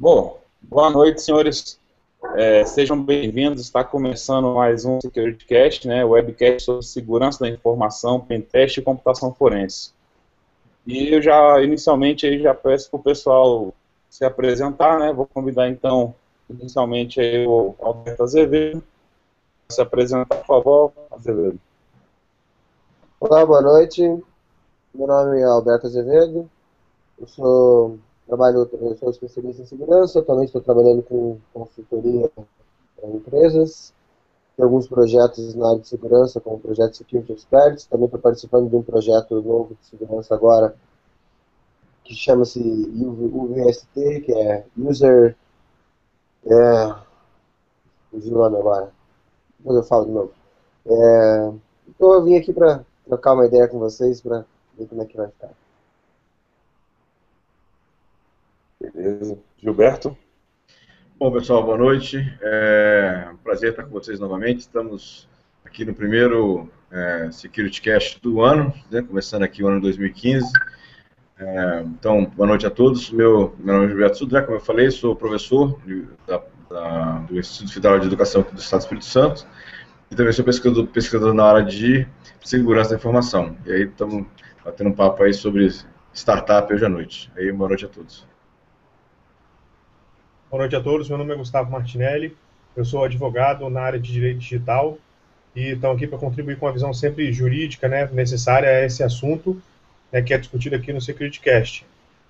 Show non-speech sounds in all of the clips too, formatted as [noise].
Bom, boa noite, senhores. É, sejam bem-vindos. Está começando mais um SecurityCast, né, webcast sobre segurança da informação, pentest e computação forense. E eu já, inicialmente, já peço para o pessoal se apresentar, né, vou convidar, então, inicialmente, aí, o Alberto Azevedo. Se apresentar, por favor, Azevedo. Olá, boa noite. Meu nome é Alberto Azevedo. Eu sou Trabalho, eu sou especialista em segurança, atualmente estou trabalhando com consultoria para empresas, tem alguns projetos na área de segurança, como o projeto Security Experts, também estou participando de um projeto novo de segurança agora, que chama-se UVST, que é User... É, o nome agora, depois eu falo de novo. É, então eu vim aqui para trocar uma ideia com vocês, para ver como é que vai ficar. Beleza. Gilberto? Bom, pessoal, boa noite. É um prazer estar com vocês novamente. Estamos aqui no primeiro é, do ano, né, começando aqui o ano 2015. É, então, boa noite a todos. Meu, meu nome é Gilberto Sudré, como eu falei, sou professor da, da, do Instituto Federal de Educação do Estado do Espírito Santo e também sou pesquisador, pesquisador na área de segurança da informação. E aí estamos batendo um papo aí sobre startup hoje à noite. Aí, boa noite a todos. Boa noite a todos, meu nome é Gustavo Martinelli, eu sou advogado na área de direito digital e estamos aqui para contribuir com a visão sempre jurídica né, necessária a esse assunto né, que é discutido aqui no SecurityCast.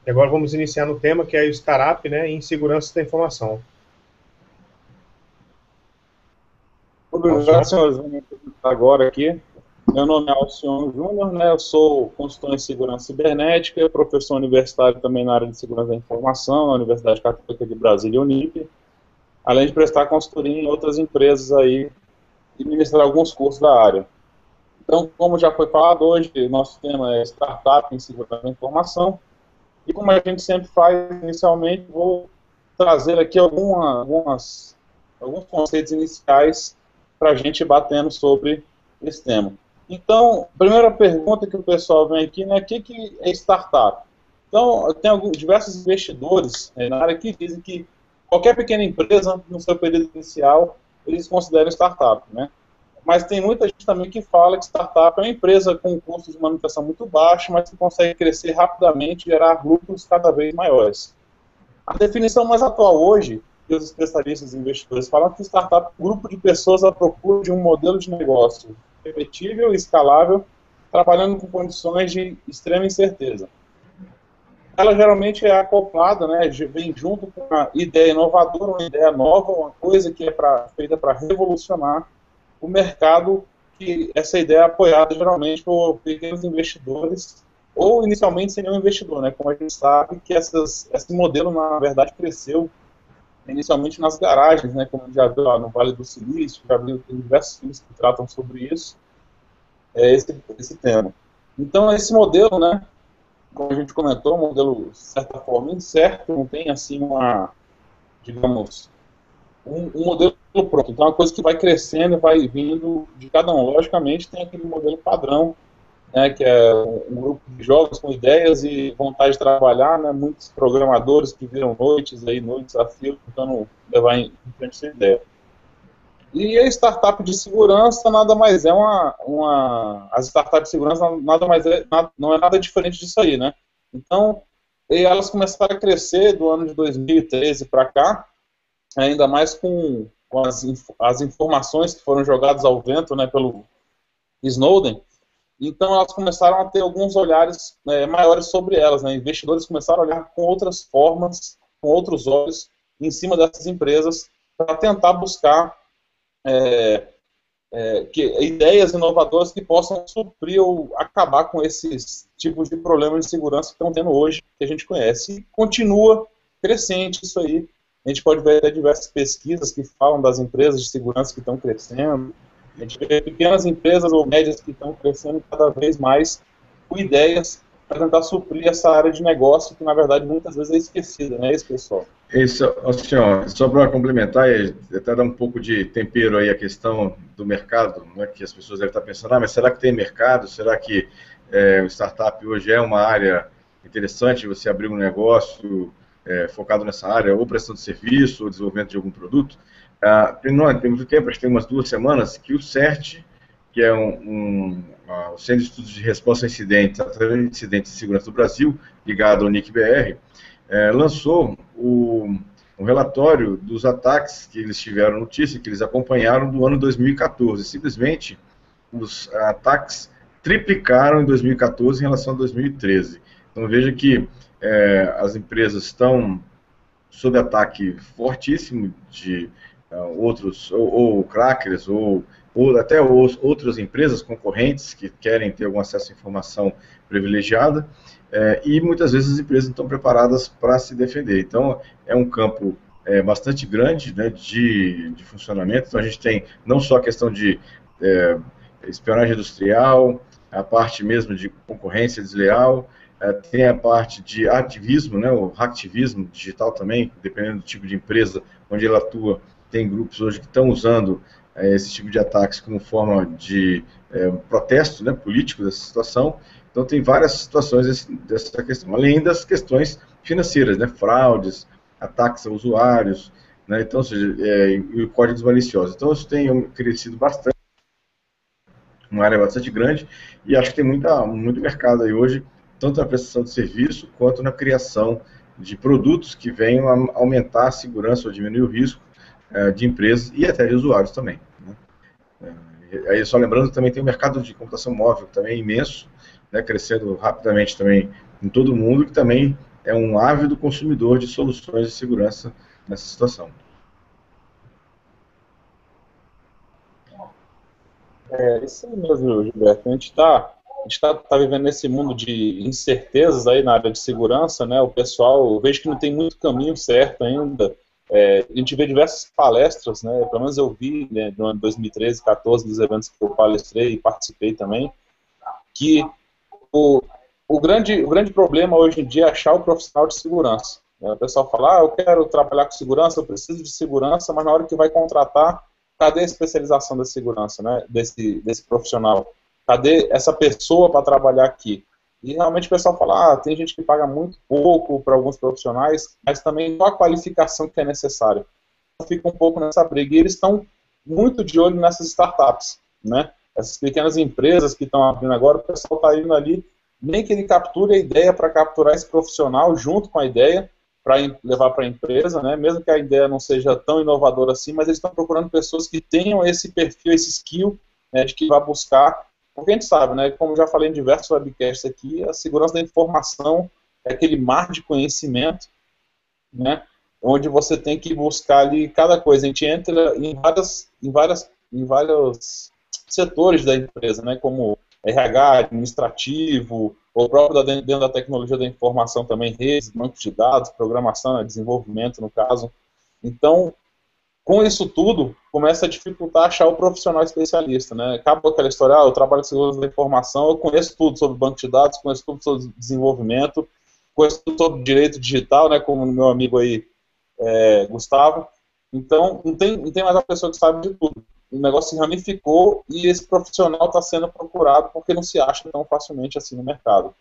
E agora vamos iniciar no tema que é o startup né, em segurança da informação. Obrigado, senhores. Agora aqui, meu nome é Alcione Júnior, né, eu sou consultor em segurança cibernética, professor universitário também na área de segurança da informação, na Universidade Católica de Brasília, Unip, além de prestar consultoria em outras empresas aí e ministrar alguns cursos da área. Então, como já foi falado hoje, nosso tema é startup em segurança da informação, e como a gente sempre faz inicialmente, vou trazer aqui alguma, algumas, alguns conceitos iniciais para a gente batendo sobre esse tema. Então, primeira pergunta que o pessoal vem aqui, né, o que, que é startup? Então, tem alguns, diversos investidores né, na área que dizem que qualquer pequena empresa, no seu período inicial, eles consideram startup, né? Mas tem muita gente também que fala que startup é uma empresa com um custo de manutenção muito baixo, mas que consegue crescer rapidamente e gerar lucros cada vez maiores. A definição mais atual hoje, que os especialistas e investidores falam que startup é um grupo de pessoas à procura de um modelo de negócio repetível e escalável, trabalhando com condições de extrema incerteza. Ela geralmente é acoplada, né, vem junto com uma ideia inovadora, uma ideia nova, uma coisa que é pra, feita para revolucionar o mercado, que essa ideia é apoiada geralmente por pequenos investidores, ou inicialmente sem nenhum investidor, né, como a gente sabe que essas, esse modelo, na verdade, cresceu inicialmente nas garagens, né, como já viu lá no Vale do Silício, já viu diversos filmes que tratam sobre isso, é esse, esse tema. Então, esse modelo, né, como a gente comentou, um modelo, de certa forma, incerto, não tem, assim, uma, digamos, um, um modelo pronto. Então, é uma coisa que vai crescendo, vai vindo de cada um. Logicamente, tem aquele modelo padrão, né, que é um grupo de jovens com ideias e vontade de trabalhar, né, muitos programadores que viram noites aí, noites a fio, tentando levar em, frente essa ideia. E a startup de segurança nada mais é uma, uma as startups de segurança nada mais é, nada, não é nada diferente disso aí, né? Então, elas começaram a crescer do ano de 2013 para cá, ainda mais com, com as, as informações que foram jogadas ao vento, né, pelo Snowden, então elas começaram a ter alguns olhares é, maiores sobre elas. Né? Investidores começaram a olhar com outras formas, com outros olhos, em cima dessas empresas, para tentar buscar é, é, que, ideias inovadoras que possam suprir ou acabar com esses tipos de problemas de segurança que estão tendo hoje, que a gente conhece. E continua crescente isso aí. A gente pode ver diversas pesquisas que falam das empresas de segurança que estão crescendo, a gente vê pequenas empresas ou médias que estão crescendo cada vez mais com ideias para tentar suprir essa área de negócio que, na verdade, muitas vezes é esquecida, né, esse pessoal? Isso, ó, só para complementar e até dar um pouco de tempero aí a questão do mercado, né, que as pessoas devem estar pensando, ah, mas será que tem mercado? Será que é, o startup hoje é uma área interessante você abrir um negócio é, focado nessa área, ou prestação de serviço, ou desenvolvimento de algum produto. Ah, não, tem muito tempo, acho que tem umas duas semanas, que o CERT, que é um, um o Centro de Estudos de Resposta a Incidentes, Incidentes de Segurança do Brasil, ligado ao NIC-BR, é, lançou o, um relatório dos ataques que eles tiveram notícia, que eles acompanharam do ano 2014. Simplesmente, os ataques triplicaram em 2014 em relação a 2013. Então veja que é, as empresas estão sob ataque fortíssimo de outros, ou, ou, crackers, ou, ou até os, outras empresas concorrentes que querem ter algum acesso à informação privilegiada, é, e muitas vezes as empresas estão preparadas para se defender. Então é um campo é, bastante grande né, de, de funcionamento. Então a gente tem não só a questão de é, espionagem industrial, a parte mesmo de concorrência desleal, é, tem a parte de ativismo, né, o hacktivismo digital também, dependendo do tipo de empresa onde ela atua, tem grupos hoje que estão usando é, esse tipo de ataques como forma de é, protesto né, político dessa situação. Então tem várias situações dessa questão, além das questões financeiras, né, fraudes, ataques a usuários, né, então, ou seja, é, e códigos maliciosos. Então isso tem crescido bastante uma área bastante grande, e acho que tem muita, muito mercado aí hoje, tanto na prestação de serviço, quanto na criação de produtos que venham a aumentar a segurança ou diminuir o risco de empresas e até de usuários também. Né? É, aí, só lembrando, também tem o mercado de computação móvel, que também é imenso, né, crescendo rapidamente também em todo o mundo, que também é um ávido consumidor de soluções de segurança nessa situação. É isso mesmo, Gilberto. A gente está tá, tá vivendo nesse mundo de incertezas aí na área de segurança, né? O pessoal, eu vejo que não tem muito caminho certo ainda. É, a gente vê diversas palestras, né? Pelo menos eu vi né, no ano 2013, 14, dos eventos que eu palestrei e participei também, que o, o, grande, o grande problema hoje em dia é achar o profissional de segurança. Né? O pessoal fala, ah, eu quero trabalhar com segurança, eu preciso de segurança, mas na hora que vai contratar, cadê a especialização da segurança, né, desse, desse profissional? Cadê essa pessoa para trabalhar aqui? E realmente o pessoal fala, ah, tem gente que paga muito pouco para alguns profissionais, mas também qual a qualificação que é necessária? Fica um pouco nessa briga. E eles estão muito de olho nessas startups, né? Essas pequenas empresas que estão abrindo agora, o pessoal está indo ali, nem que ele capture a ideia para capturar esse profissional junto com a ideia, para levar para a empresa, né? mesmo que a ideia não seja tão inovadora assim, mas eles estão procurando pessoas que tenham esse perfil, esse skill, né, de que vai buscar, porque a gente sabe, né, como já falei em diversos webcasts aqui, a segurança da informação é aquele mar de conhecimento, né, onde você tem que buscar ali cada coisa. A gente entra em várias, em várias, em vários setores da empresa, né, como RH, administrativo, ou próprio dentro da tecnologia da informação também, redes, bancos de dados, programação, né, desenvolvimento no caso. Então, com isso tudo, começa a dificultar achar o profissional especialista, né? Acaba aquela história, ah, eu trabalho com segurança da informação, eu conheço tudo sobre banco de dados, conheço tudo sobre desenvolvimento, conheço tudo sobre direito digital, né, como meu amigo aí, é, Gustavo. Então, não tem, não tem mais uma pessoa que sabe de tudo o negócio se ramificou e esse profissional está sendo procurado porque não se acha tão facilmente assim no mercado.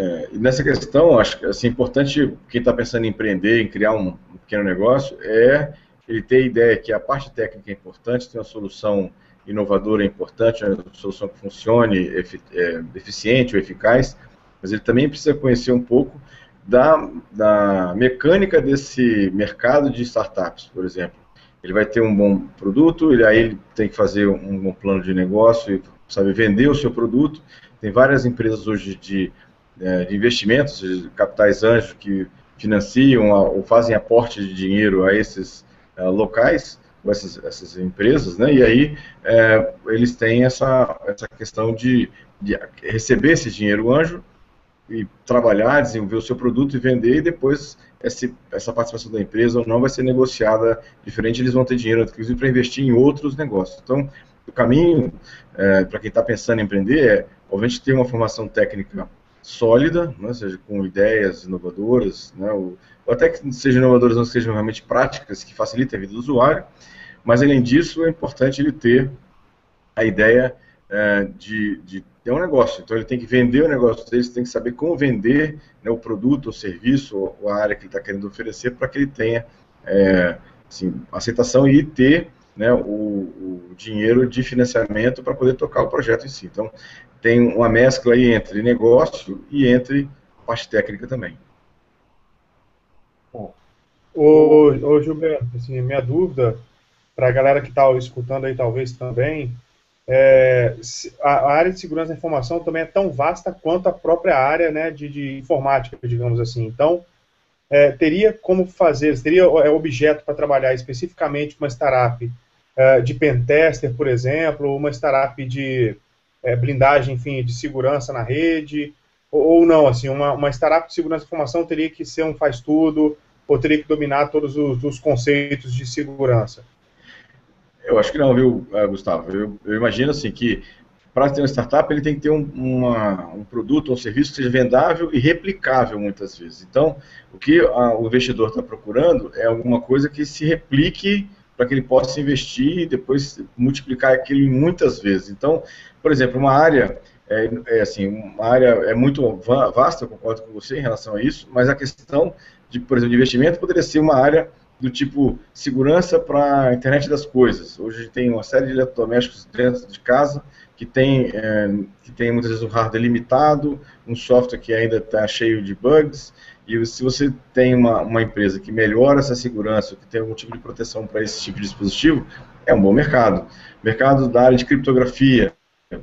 É, nessa questão, acho que assim, importante quem está pensando em empreender, em criar um, pequeno negócio, é ele ter a ideia que a parte técnica é importante, ter uma solução inovadora é importante, uma solução que funcione, é, eficiente ou eficaz, mas ele também precisa conhecer um pouco da, da mecânica desse mercado de startups, por exemplo ele vai ter um bom produto, ele, aí ele tem que fazer um bom plano de negócio e saber vender o seu produto. Tem várias empresas hoje de, é, de investimentos, de capitais anjos, que financiam ou fazem aporte de dinheiro a esses uh, locais, essas, essas empresas, né? e aí é, eles têm essa, essa questão de, de receber esse dinheiro anjo e trabalhar, desenvolver o seu produto e vender, e depois esse, essa participação da empresa ou não vai ser negociada diferente, eles vão ter dinheiro, inclusive, para investir em outros negócios. Então, o caminho é, para quem está pensando em empreender é, obviamente, ter uma formação técnica sólida, né, seja com ideias inovadoras, né, ou, ou, até que sejam inovadoras, não sejam realmente práticas, que facilitem a vida do usuário, mas, além disso, é importante ele ter a ideia é, de, de ter um negócio. Então ele tem que vender o negócio dele, tem que saber como vender né, o produto, o serviço, ou a área que ele está querendo oferecer para que ele tenha é, assim, aceitação e ter né, o, o, dinheiro de financiamento para poder tocar o projeto em si. Então tem uma mescla aí entre negócio e entre parte técnica também. Bom, ô, ô Gilberto, assim, minha dúvida para a galera que está escutando aí talvez também, é, a, área de segurança da informação também é tão vasta quanto a própria área né, de, de informática, digamos assim. Então, é, teria como fazer, teria é, objeto para trabalhar especificamente uma startup é, de pentester, por exemplo, uma startup de é, blindagem, enfim, de segurança na rede, ou, ou não, assim, uma, uma, startup de segurança da informação teria que ser um faz-tudo, ou teria que dominar todos os, os conceitos de segurança? Eu acho que não, viu, eh, Gustavo? Eu, eu imagino assim que para ter uma startup ele tem que ter um, uma, um produto, um serviço que seja vendável e replicável muitas vezes. Então, o que a, o investidor está procurando é alguma coisa que se replique para que ele possa investir e depois multiplicar aquilo muitas vezes. Então, por exemplo, uma área é, é, assim, uma área é muito vasta, eu concordo com você em relação a isso, mas a questão de, por exemplo, de investimento poderia ser uma área do tipo segurança para a internet das coisas. Hoje a gente tem uma série de eletrodomésticos dentro de casa que tem, é, que tem muitas vezes um hardware limitado, um software que ainda está cheio de bugs, e se você tem uma, uma empresa que melhora essa segurança, que tem algum tipo de proteção para esse tipo de dispositivo, é um bom mercado. Mercado da área de criptografia,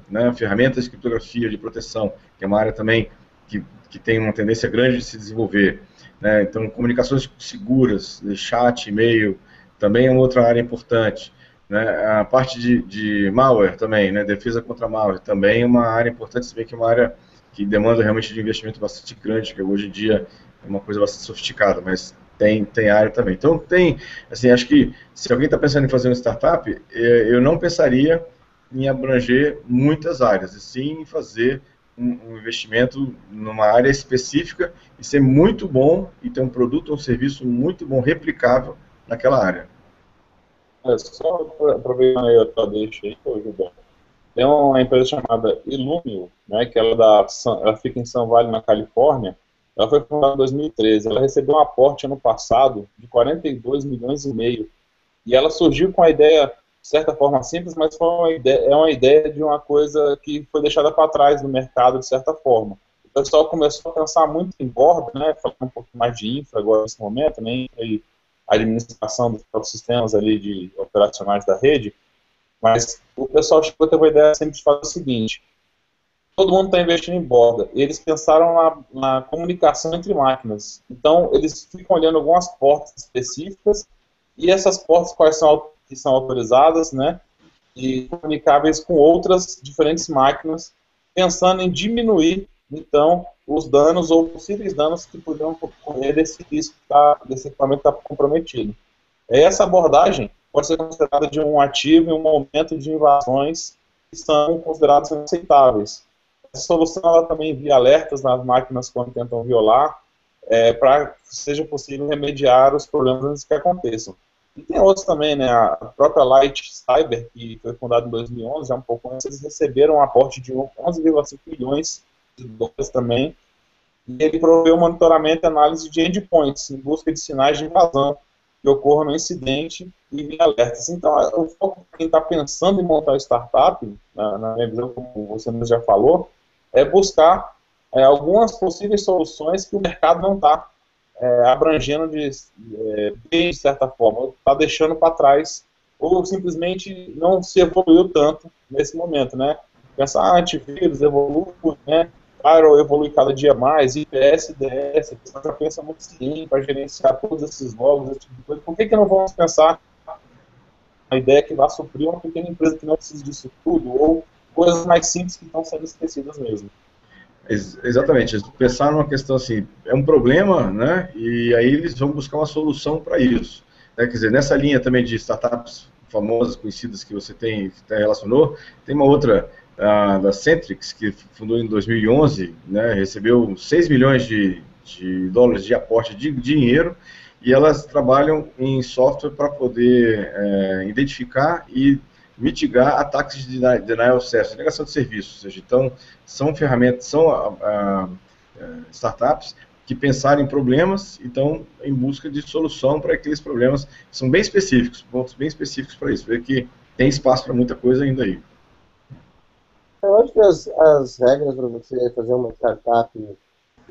né, ferramentas de criptografia, de proteção, que é uma área também que, que tem uma tendência grande de se desenvolver. Né? Então, comunicações seguras, chat, e-mail, também é uma outra área importante. Né? A parte de, de malware também, né? defesa contra malware, também é uma área importante, se bem que é uma área que demanda realmente de investimento bastante grande, que hoje em dia é uma coisa bastante sofisticada, mas tem, tem área também. Então, tem, assim, acho que se alguém está pensando em fazer uma startup, é, eu não pensaria em abranger muitas áreas, e sim fazer um, um, investimento numa área específica e ser muito bom e ter um produto ou um serviço muito bom, replicável naquela área. É, só aproveitando aí a tua deixa aí, Gilberto. Tem uma empresa chamada Illumio, né, que ela, é da, ela fica em São Vale, na Califórnia. Ela foi fundada em 2013. Ela recebeu um aporte ano passado de 42 milhões e meio. E ela surgiu com a ideia de certa forma simples, mas foi uma ideia, é uma ideia de uma coisa que foi deixada para trás no mercado, de certa forma. O pessoal começou a pensar muito em borda, né, falando um pouco mais de infra agora nesse momento, né, e a administração dos sistemas ali de operacionais da rede, mas o pessoal chegou a ter uma ideia sempre de fazer o seguinte, todo mundo está investindo em borda, eles pensaram na, na comunicação entre máquinas, então eles ficam olhando algumas portas específicas, e essas portas quais são que são autorizadas, né, e comunicáveis com outras diferentes máquinas, pensando em diminuir, então, os danos ou possíveis danos que poderiam ocorrer desse risco, tá, desse equipamento estar tá comprometido. Essa abordagem pode ser considerada de um ativo em um momento de invasões que são consideradas aceitáveis. Essa solução ela também envia alertas nas máquinas quando tentam violar, é, para que seja possível remediar os problemas que aconteçam. E tem outros também, né? A própria Light Cyber, que foi fundada em 2011, já um pouco antes, eles receberam um aporte de 11,5 milhões de dólares também. E ele proveu monitoramento e análise de endpoints em busca de sinais de invasão que ocorram no incidente e em alertas. Então, o foco quem está pensando em montar startup, na, na, minha visão, como você já falou, é buscar é, algumas possíveis soluções que o mercado não está é, abrangendo de, é, bem de certa forma, está deixando para trás, ou simplesmente não se evoluiu tanto nesse momento, né? Pensar, ah, antivírus evolui, né? Firewall evolui cada dia mais, IPS, DS, já pensa muito sim para gerenciar todos esses logs, esse tipo de coisa. Por que, que não vamos pensar uma ideia que vai suprir uma pequena empresa que não precisa disso tudo, ou coisas mais simples que estão sendo esquecidas mesmo? Ex exatamente. Pensar numa questão assim, é um problema, né? E aí eles vão buscar uma solução para isso. Né? Quer dizer, nessa linha também de startups famosas, conhecidas que você tem, que relacionou, tem uma outra a, da Centrix, que fundou em 2011, né? Recebeu 6 milhões de, de dólares de aporte de dinheiro e elas trabalham em software para poder é, identificar e mitigar ataques de denial of service, negação de serviço. Ou seja, então, são ferramentas, são a, a, a startups que pensaram em problemas e estão em busca de solução para aqueles problemas que são bem específicos, pontos bem específicos para isso. Ver que tem espaço para muita coisa ainda aí. Eu acho que as, as regras para você fazer uma startup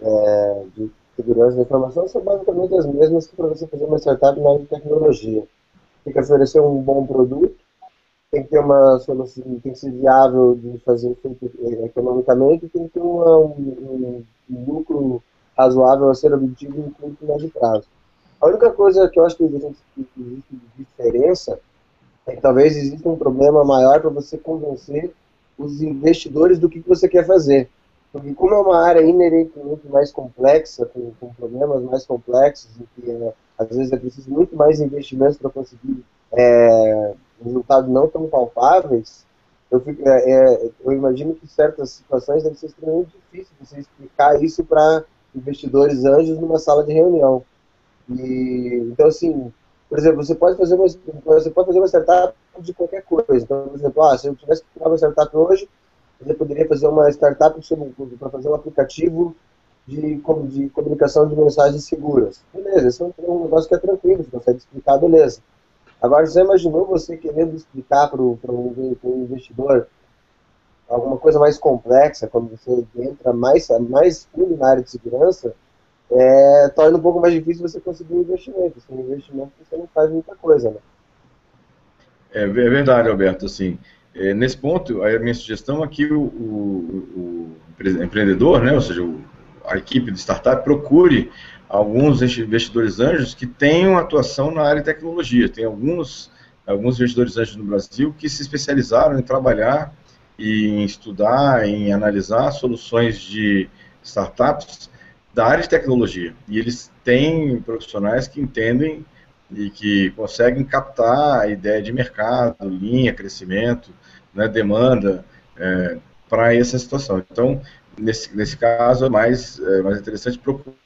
é, de segurança da informação são basicamente as mesmas que para você fazer uma startup na área de tecnologia. Tem que oferecer um bom produto, tem que ter uma solução, tem que ser viável de fazer feito economicamente, tem que ter uma, um, um, lucro razoável a ser obtido em curto médio prazo. A única coisa que eu acho que existe, que existe de diferença é que talvez exista um problema maior para você convencer os investidores do que você quer fazer. Porque como é uma área inerentemente mais complexa, com, com problemas mais complexos, e que é, às vezes é preciso muito mais investimentos para conseguir é, resultados não tão palpáveis, eu, fico, é, é, eu, imagino que certas situações devem ser extremamente difíceis você explicar isso para investidores anjos numa sala de reunião. E, então, assim, por exemplo, você pode fazer uma, você pode fazer uma startup de qualquer coisa. Então, por exemplo, ah, se eu tivesse que criar uma startup hoje, você poderia fazer uma startup para fazer um aplicativo de, de comunicação de mensagens seguras. Beleza, esse é um negócio que é tranquilo, você consegue explicar, beleza. Agora, você imaginou você querendo explicar para um, investidor alguma coisa mais complexa, quando você entra mais, mais fundo na área de segurança, é, torna um pouco mais difícil você conseguir um investimento. Sem investimento você não faz muita coisa, né? É, é verdade, Alberto. Assim, é, nesse ponto, a minha sugestão é que o, o, o empreendedor, né, ou seja, o, a equipe de startup, procure alguns investidores anjos que tenham atuação na área de tecnologia. Tem alguns, alguns investidores anjos no Brasil que se especializaram em trabalhar e em estudar, em analisar soluções de startups da área de tecnologia. E eles têm profissionais que entendem e que conseguem captar a ideia de mercado, linha, crescimento, né, demanda é, para essa situação. Então, nesse, nesse caso, é mais, é mais interessante procurar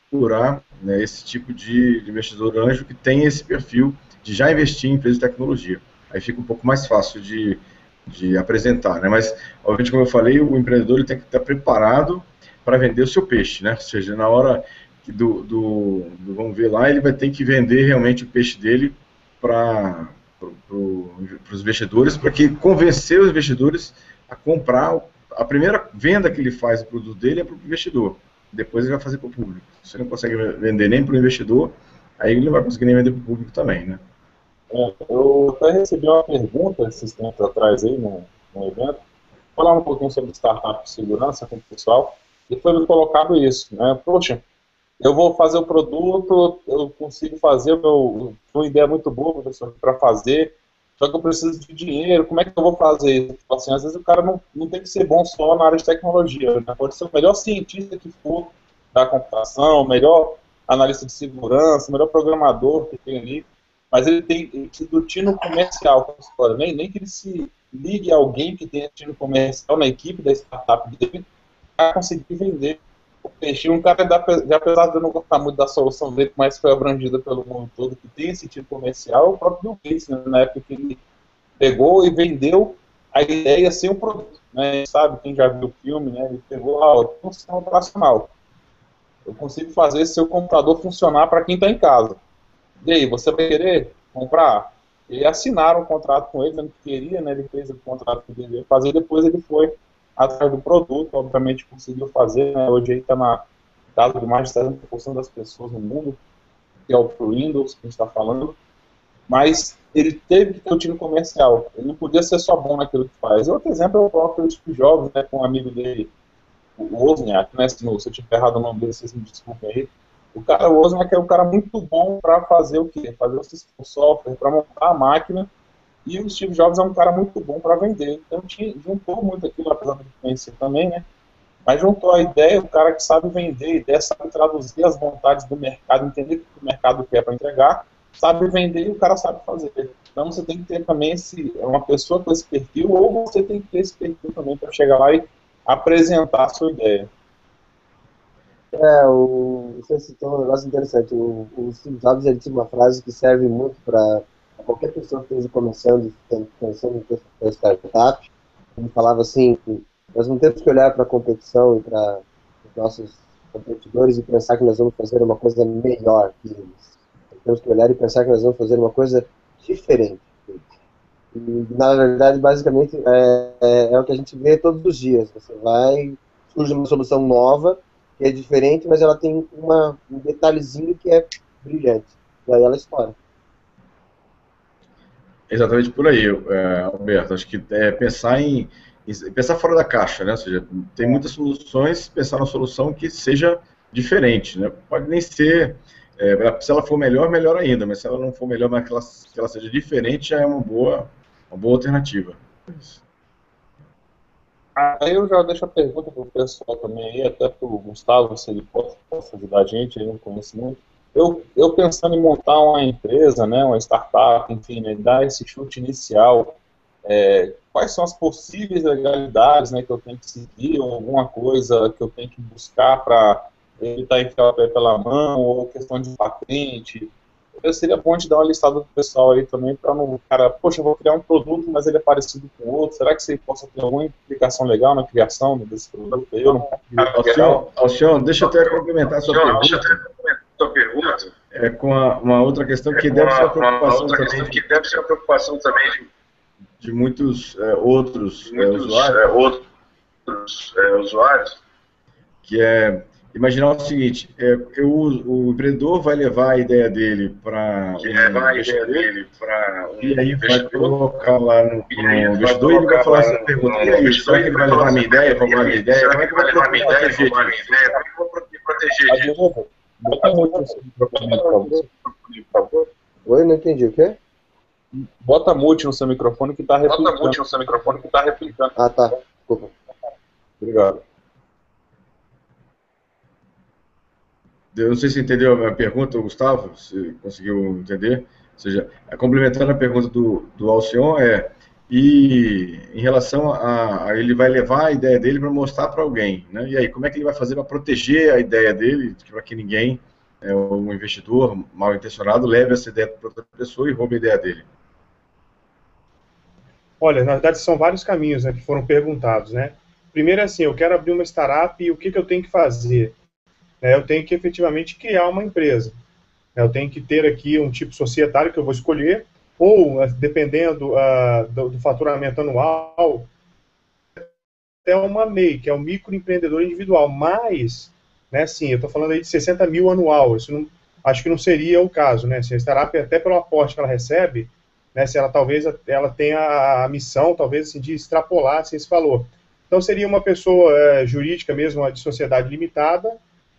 né, esse tipo de, investidor anjo que tem esse perfil de já investir em empresas de tecnologia. Aí fica um pouco mais fácil de, de apresentar. Né? Mas, obviamente, como eu falei, o empreendedor ele tem que estar preparado para vender o seu peixe. Né? Ou seja, na hora do, do, do, vamos ver lá, ele vai ter que vender realmente o peixe dele para para os investidores, para que convencer os investidores a comprar. A primeira venda que ele faz do produto dele é para o investidor, depois ele vai fazer para o público. Se ele não consegue vender nem para o investidor, aí ele não vai conseguir nem vender para o público também, né? É, eu até recebi uma pergunta esses tempos atrás aí no, no evento, falar um pouquinho sobre startup segurança com o pessoal, e foi me colocado isso, né? Poxa, eu vou fazer o produto, eu consigo fazer, meu, uma ideia muito boa, para fazer, só que eu preciso de dinheiro, como é que eu vou fazer? Tipo assim, às vezes o cara não, não tem que ser bom só na área de tecnologia, né? pode ser o melhor cientista que for da computação, o melhor analista de segurança, o melhor programador que tem ali, mas ele tem ele do tino comercial, nem, nem que ele se ligue a alguém que tenha tino comercial na equipe da startup dele para conseguir vender peixe. Um cara, já apesar de eu não gostar muito da solução dele, mas foi abrangida pelo mundo todo, que tem esse tipo comercial, é o próprio Bill Gates, né, na época que ele pegou e vendeu a ideia sem o produto. Né, sabe, quem já viu o filme, né, ele pegou, ah, eu um sistema operacional. Eu consigo fazer seu computador funcionar para quem está em casa. E aí, você vai querer comprar? E assinaram um contrato com ele, que queria, né, ele fez o contrato que ele fazer, depois ele foi atrás do produto, obviamente conseguiu fazer, né? hoje aí está na casa de mais de 70% das pessoas no mundo, que é o Windows que a gente está falando, mas ele teve que ter um time comercial, ele não podia ser só bom naquilo que faz. Outro exemplo é o próprio Steve Jobs, né, com um amigo dele, o Wozniak, né, se, eu tiver errado o nome dele, vocês me desculpem aí, o cara, o Wozniak é um cara muito bom para fazer o quê? Fazer o software, para montar a máquina, e o Steve Jobs é um cara muito bom para vender. Então tinha, juntou muito aquilo, apesar de conhecer também, né? Mas juntou a ideia, o cara que sabe vender, ideia sabe traduzir as vontades do mercado, entender o que o mercado quer para entregar, sabe vender e o cara sabe fazer. Então você tem que ter também esse, uma pessoa com esse perfil, ou você tem que ter esse perfil também para chegar lá e apresentar a sua ideia. É, o, você citou um negócio interessante. O, o Steve Jobs ele tinha uma frase que serve muito para qualquer pessoa que esteja começando, pensando em startup, ele falava assim, que nós não temos que olhar para a competição e para os nossos competidores e pensar que nós vamos fazer uma coisa melhor que eles. Temos que olhar e pensar que nós vamos fazer uma coisa diferente. E, na verdade, basicamente, é, é, é, o que a gente vê todos os dias. Você vai, surge uma solução nova, que é diferente, mas ela tem uma, um detalhezinho que é brilhante. E aí ela estoura. Exatamente por aí, é, Alberto. Acho que é pensar em, em, pensar fora da caixa, né? Ou seja, tem muitas soluções, pensar na solução que seja diferente, né? Pode nem ser, é, se ela for melhor, melhor ainda, mas se ela não for melhor, mas que ela, que ela seja diferente, já é uma boa, uma boa alternativa. Aí eu já deixo a pergunta para o pessoal também aí, até para o Gustavo, se ele pode, possa ajudar a gente aí no conhecimento. Eu, eu pensando em montar uma empresa, né, uma startup, enfim, né, dar esse chute inicial, é, quais são as possíveis legalidades né, que eu tenho que seguir, ou alguma coisa que eu tenho que buscar para evitar enfiar o pé pela mão, ou questão de patente, eu seria bom de dar uma listada do pessoal aí também, para não, cara, poxa, eu vou criar um produto, mas ele é parecido com outro. Será que você possa ter alguma implicação legal na criação desse produto? Eu não Alcione, deixa eu até complementar a sua pergunta. A sua pergunta. É com a, uma outra questão que, é deve, ser uma preocupação também, que deve ser uma preocupação também de, de muitos é, outros, muitos, é, usuários, é, outros é, usuários, que é imaginar o seguinte, é, eu, o empreendedor vai levar a ideia dele para um levar a ideia dele para um e aí vai colocar lá no, no investidor e ele vai falar essa pergunta, e aí, será que ele vai levar a minha ideia, vou levar a minha ideia, é que vai levar a minha ideia, vou levar a minha ideia, como é que eu vou proteger disso? Bota muito esse microfone, por favor. Oi, não entendi, o quê? Bota mute no seu microfone que está replicando. Bota mute no seu microfone que está replicando. Ah, tá. Desculpa. Obrigado. Eu não sei se entendeu a minha pergunta, Gustavo, se conseguiu entender. Ou seja, complementando a pergunta do, do Alcion, é, e em relação a, a, ele vai levar a ideia dele para mostrar para alguém, né? E aí, como é que ele vai fazer para proteger a ideia dele, para que ninguém, é, um investidor mal intencionado, leve essa ideia para outra pessoa e roube a ideia dele? Olha, na verdade são vários caminhos né, que foram perguntados, né? Primeiro é assim, eu quero abrir uma startup e o que, que eu tenho que fazer? né, eu tenho que efetivamente criar uma empresa. Eu tenho que ter aqui um tipo societário que eu vou escolher, ou, dependendo uh, do, do, faturamento anual, até uma MEI, que é o microempreendedor individual. Mas, né, sim, eu estou falando aí de 60 mil anual. Isso não, acho que não seria o caso, né? Se a startup, até pelo aporte que ela recebe, né, se ela talvez ela tenha a missão, talvez, assim, de extrapolar esse valor. Então, seria uma pessoa é, jurídica mesmo, de sociedade limitada,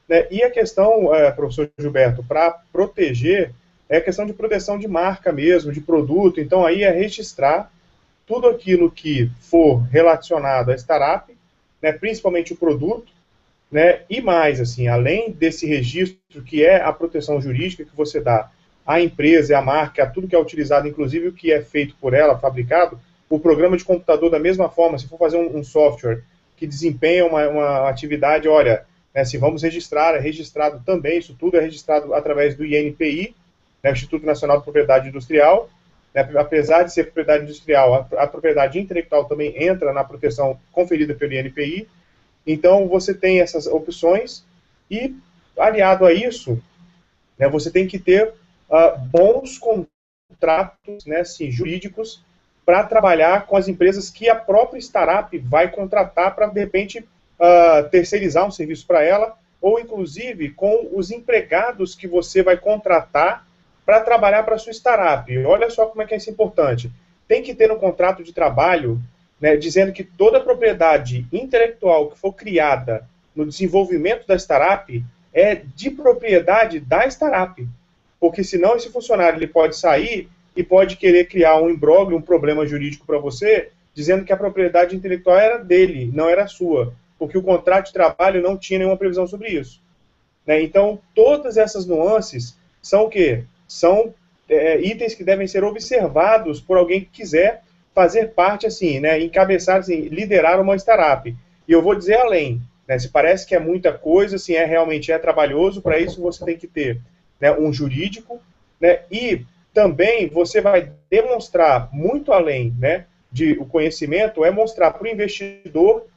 né? E a questão, é, professor Gilberto, para proteger, é questão de proteção de marca mesmo, de produto. Então, aí é registrar tudo aquilo que for relacionado à startup, né, principalmente o produto, né, e mais, assim, além desse registro que é a proteção jurídica que você dá à empresa, à marca, a tudo que é utilizado, inclusive o que é feito por ela, fabricado, o programa de computador, da mesma forma, se for fazer um, um software que desempenha uma, uma atividade, olha, né, se vamos registrar, é registrado também, isso tudo é registrado através do INPI, né, Instituto Nacional de Propriedade Industrial. Né, apesar de ser propriedade industrial, a, a, propriedade intelectual também entra na proteção conferida pelo INPI. Então, você tem essas opções e, aliado a isso, né, você tem que ter uh, bons contratos né, assim, jurídicos para trabalhar com as empresas que a própria startup vai contratar para, de repente, uh, terceirizar um serviço para ela, ou inclusive com os empregados que você vai contratar para trabalhar para a sua startup. Olha só como é que é isso importante. Tem que ter um contrato de trabalho né, dizendo que toda propriedade intelectual que for criada no desenvolvimento da startup é de propriedade da startup. Porque senão esse funcionário ele pode sair e pode querer criar um imbróglio, um problema jurídico para você, dizendo que a propriedade intelectual era dele, não era sua porque o contrato de trabalho não tinha nenhuma previsão sobre isso. Né? Então, todas essas nuances são o quê? São é, itens que devem ser observados por alguém que quiser fazer parte, assim, né, encabeçar, assim, liderar uma startup. E eu vou dizer além, né, se parece que é muita coisa, assim, é realmente é trabalhoso, para isso você tem que ter né, um jurídico, né, e também você vai demonstrar muito além, né, de o conhecimento, é mostrar para o investidor,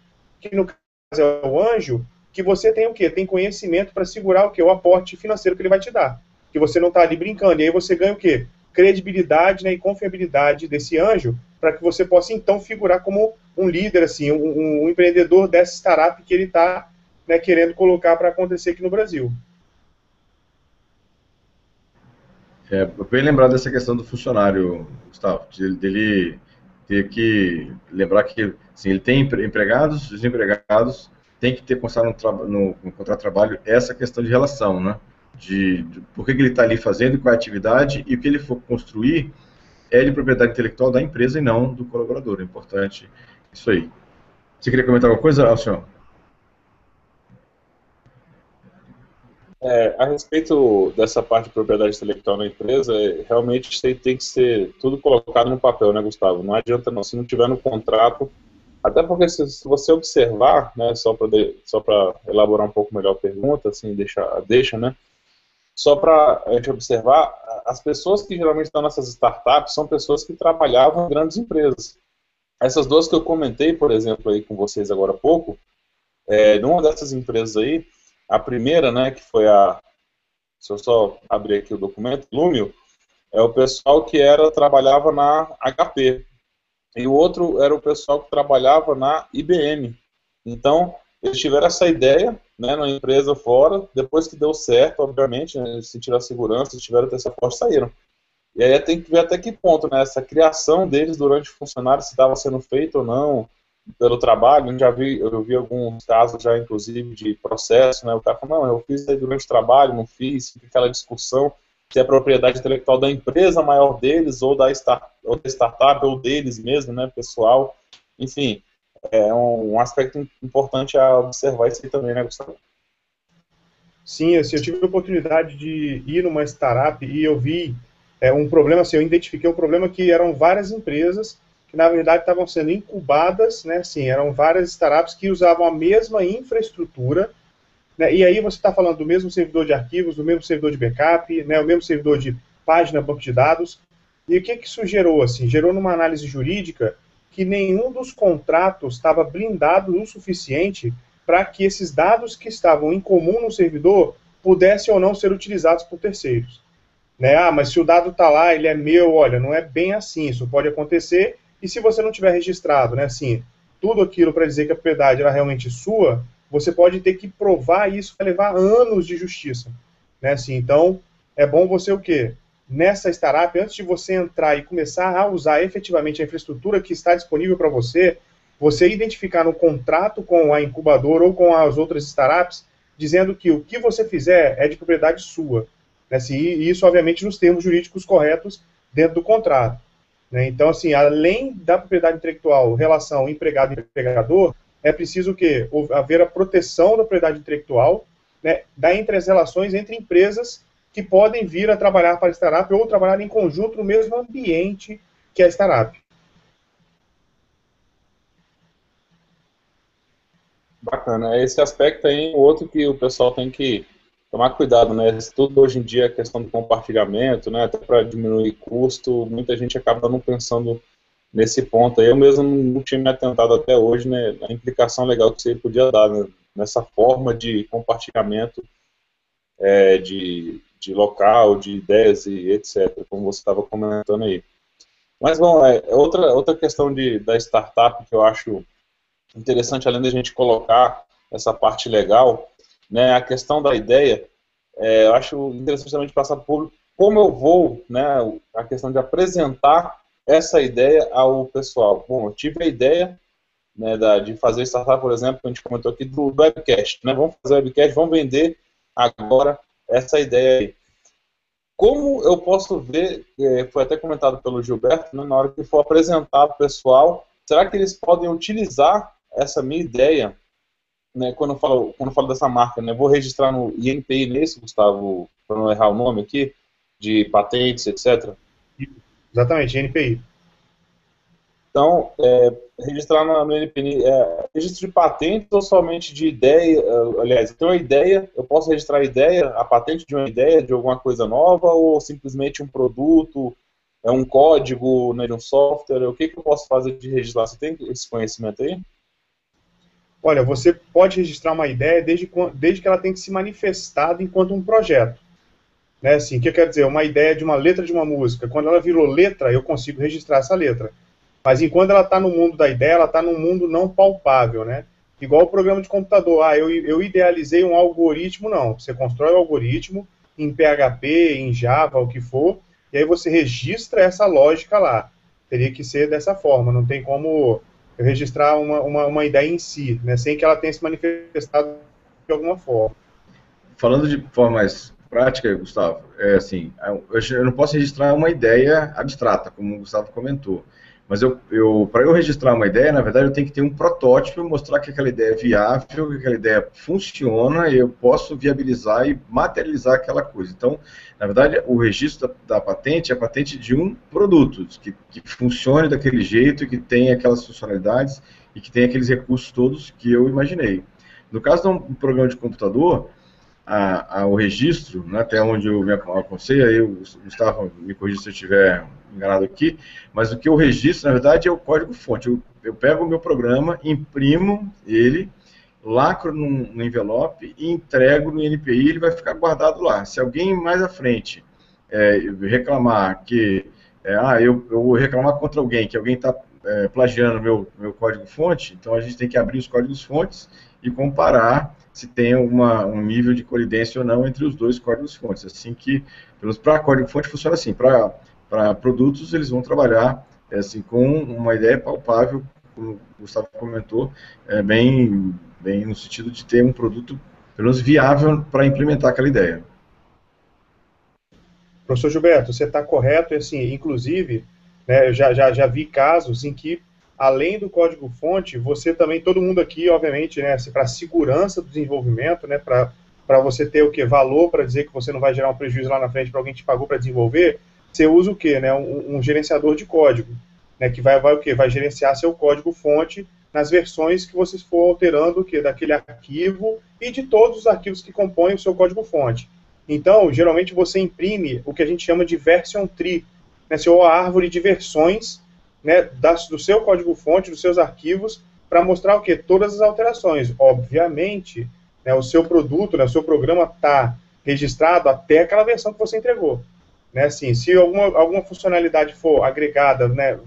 que no caso é o anjo, que você tem o quê? Tem conhecimento para segurar o quê? O aporte financeiro que ele vai te dar. Que você não está ali brincando. E aí você ganha o quê? Credibilidade né, e confiabilidade desse anjo para que você possa, então, figurar como um líder, assim, um, um empreendedor dessa startup que ele está né, querendo colocar para acontecer aqui no Brasil. É bem lembrar dessa questão do funcionário, Gustavo, de, dele ter que lembrar que assim, ele tem empregados, desempregados, tem que ter constado no, no, no contrato de trabalho essa questão de relação, né? De, de por que, ele está ali fazendo, qual é a atividade e o que ele for construir é de propriedade intelectual da empresa e não do colaborador. É importante isso aí. Você queria comentar alguma coisa, Alcion? É, a respeito dessa parte de propriedade intelectual na empresa, é, realmente tem, tem, que ser tudo colocado no papel, né, Gustavo? Não adianta não, se não tiver no contrato, até porque se, se você observar, né, só para só elaborar um pouco melhor a pergunta, assim, deixa, deixa, né? Só para a gente observar, as pessoas que geralmente estão nessas startups são pessoas que trabalhavam em grandes empresas. Essas duas que eu comentei, por exemplo, aí com vocês agora há pouco, é, numa dessas empresas aí, a primeira, né, que foi a. Se eu só abrir aqui o documento, Lumio, é o pessoal que era trabalhava na HP. E o outro era o pessoal que trabalhava na IBM. Então, eles tiveram essa ideia, né, na empresa fora, depois que deu certo, obviamente, né, sentiram a segurança, tiveram essa força, saíram. E aí tem que ver até que ponto, né, essa criação deles durante o funcionário, se estava sendo feito ou não, pelo trabalho, eu já vi, eu vi alguns casos já, inclusive, de processo, né? O cara falou, não, eu fiz durante o trabalho, não fiz, aquela discussão se é propriedade intelectual da empresa maior deles, ou da, start, ou da startup, ou deles mesmo, né, pessoal. Enfim, é um, aspecto importante a observar isso aí também, né, Gustavo? Sim, assim, eu tive a oportunidade de ir numa startup e eu vi é, um problema, assim, eu identifiquei um problema que eram várias empresas que na verdade estavam sendo incubadas, né? Assim, eram várias startups que usavam a mesma infraestrutura, né, e aí você está falando do mesmo servidor de arquivos, do mesmo servidor de backup, né, o mesmo servidor de página, banco de dados. E o que, que isso gerou? Assim, gerou numa análise jurídica que nenhum dos contratos estava blindado o suficiente para que esses dados que estavam em comum no servidor pudessem ou não ser utilizados por terceiros. Né? Ah, mas se o dado está lá, ele é meu, olha, não é bem assim, isso pode acontecer e se você não tiver registrado, né, assim, tudo aquilo para dizer que a propriedade era realmente sua, você pode ter que provar isso, vai levar anos de justiça, né, assim, então é bom você o quê? Nessa startup, antes de você entrar e começar a usar efetivamente a infraestrutura que está disponível para você, você identificar no contrato com a incubadora ou com as outras startups, dizendo que o que você fizer é de propriedade sua. Né, e isso, obviamente, nos termos jurídicos corretos dentro do contrato. Né? Então, assim, além da propriedade intelectual, relação empregado-empregador, é preciso que haver a proteção da propriedade intelectual né, da entre as relações entre empresas que podem vir a trabalhar para a startup ou trabalhar em conjunto no mesmo ambiente que a startup. Bacana. Esse aspecto aí, outro que o pessoal tem que tomar cuidado, né? Tudo hoje em dia é questão de compartilhamento, né? Até para diminuir custo, muita gente acaba não pensando nesse ponto. Eu mesmo não tinha me atentado até hoje, né? A implicação legal que você podia dar né? nessa forma de compartilhamento é, de, de local, de ideias e etc., como você estava comentando aí. Mas, bom, é, é, outra, outra questão de, da startup que eu acho interessante, além da gente colocar essa parte legal, né, a questão da ideia, é, eu acho interessante também passar por como eu vou, né, a questão de apresentar essa ideia ao pessoal. Bom, eu tive a ideia né, da, de fazer startup, por exemplo, que a gente comentou aqui do webcast, né, vamos fazer webcast, vamos vender agora essa ideia aí. Como eu posso ver, é, foi até comentado pelo Gilberto, né, na hora que for apresentar para o pessoal, será que eles podem utilizar essa minha ideia né, quando eu falo, quando eu falo dessa marca, né, vou registrar no INPI nesse, Gustavo, para não errar o nome aqui, de patentes, etc. Exatamente, INPI. Então, é, registrar no, NPN, é, registro de patentes ou somente de ideia, é, aliás, eu tenho uma ideia, eu posso registrar a ideia, a patente de uma ideia, de alguma coisa nova, ou simplesmente um produto, é um código né, de um software, o que, que eu posso fazer de registrar? Você tem esse conhecimento aí? Olha, você pode registrar uma ideia desde, desde que ela tenha que se manifestado enquanto um projeto. Né, assim, o que quer dizer? Uma ideia de uma letra de uma música. Quando ela virou letra, eu consigo registrar essa letra. Mas enquanto ela está no mundo da ideia, ela está num mundo não palpável, né? Igual o programa de computador. Ah, eu, eu idealizei um algoritmo, não. Você constrói o algoritmo em PHP, em Java, o que for, e aí você registra essa lógica lá. Teria que ser dessa forma, não tem como eu registrar uma, uma, uma ideia em si, né, sem que ela tenha se manifestado de alguma forma. Falando de forma mais prática, Gustavo, é assim, eu não posso registrar uma ideia abstrata, como o Gustavo comentou. Mas eu, eu para eu registrar uma ideia, na verdade, eu tenho que ter um protótipo, mostrar que aquela ideia é viável, que aquela ideia funciona, e eu posso viabilizar e materializar aquela coisa. Então, na verdade, o registro da, da patente é a patente de um produto que, que funcione daquele jeito, que tenha aquelas funcionalidades e que tenha aqueles recursos todos que eu imaginei. No caso de um programa de computador, a, a, o registro, né, até onde eu me aconselho, aí o Gustavo me corrija se eu estiver enganado aqui, mas o que eu registro, na verdade, é o código-fonte. Eu, eu, pego o meu programa, imprimo ele, lacro no, no envelope e entrego no INPI, ele vai ficar guardado lá. Se alguém mais à frente é, reclamar que, é, ah, eu, eu vou reclamar contra alguém, que alguém está é, plagiando meu, meu código-fonte, então a gente tem que abrir os códigos-fontes e comparar se tem uma, um nível de colidência ou não entre os dois códigos-fontes. Assim que, pelo menos para código-fonte funciona assim, para para produtos, eles vão trabalhar é, assim, com uma ideia palpável, como o Gustavo comentou, é, bem, bem no sentido de ter um produto, pelo menos, viável para implementar aquela ideia. Professor Gilberto, você está correto, assim, inclusive, né, eu já, já, já vi casos em que, além do código-fonte, você também, todo mundo aqui, obviamente, né, assim, para segurança do desenvolvimento, né, para você ter o que? Valor para dizer que você não vai gerar um prejuízo lá na frente para alguém que te pagou para desenvolver, você usa o quê? Né? Um, um gerenciador de código, né? que vai, vai o quê? Vai gerenciar seu código fonte nas versões que vocês for alterando o quê? daquele arquivo e de todos os arquivos que compõem o seu código fonte. Então, geralmente você imprime o que a gente chama de version tree, né, seu árvore de versões né, das, do seu código fonte, dos seus arquivos, para mostrar o que? Todas as alterações. Obviamente, né, o seu produto, né, o seu programa está registrado até aquela versão que você entregou. Né, assim, se alguma, alguma funcionalidade for agregada, né,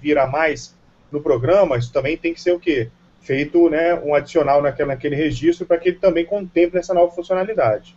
vir a mais no programa, isso também tem que ser o quê? Feito né, um adicional naquele, naquele registro para que ele também contemple essa nova funcionalidade.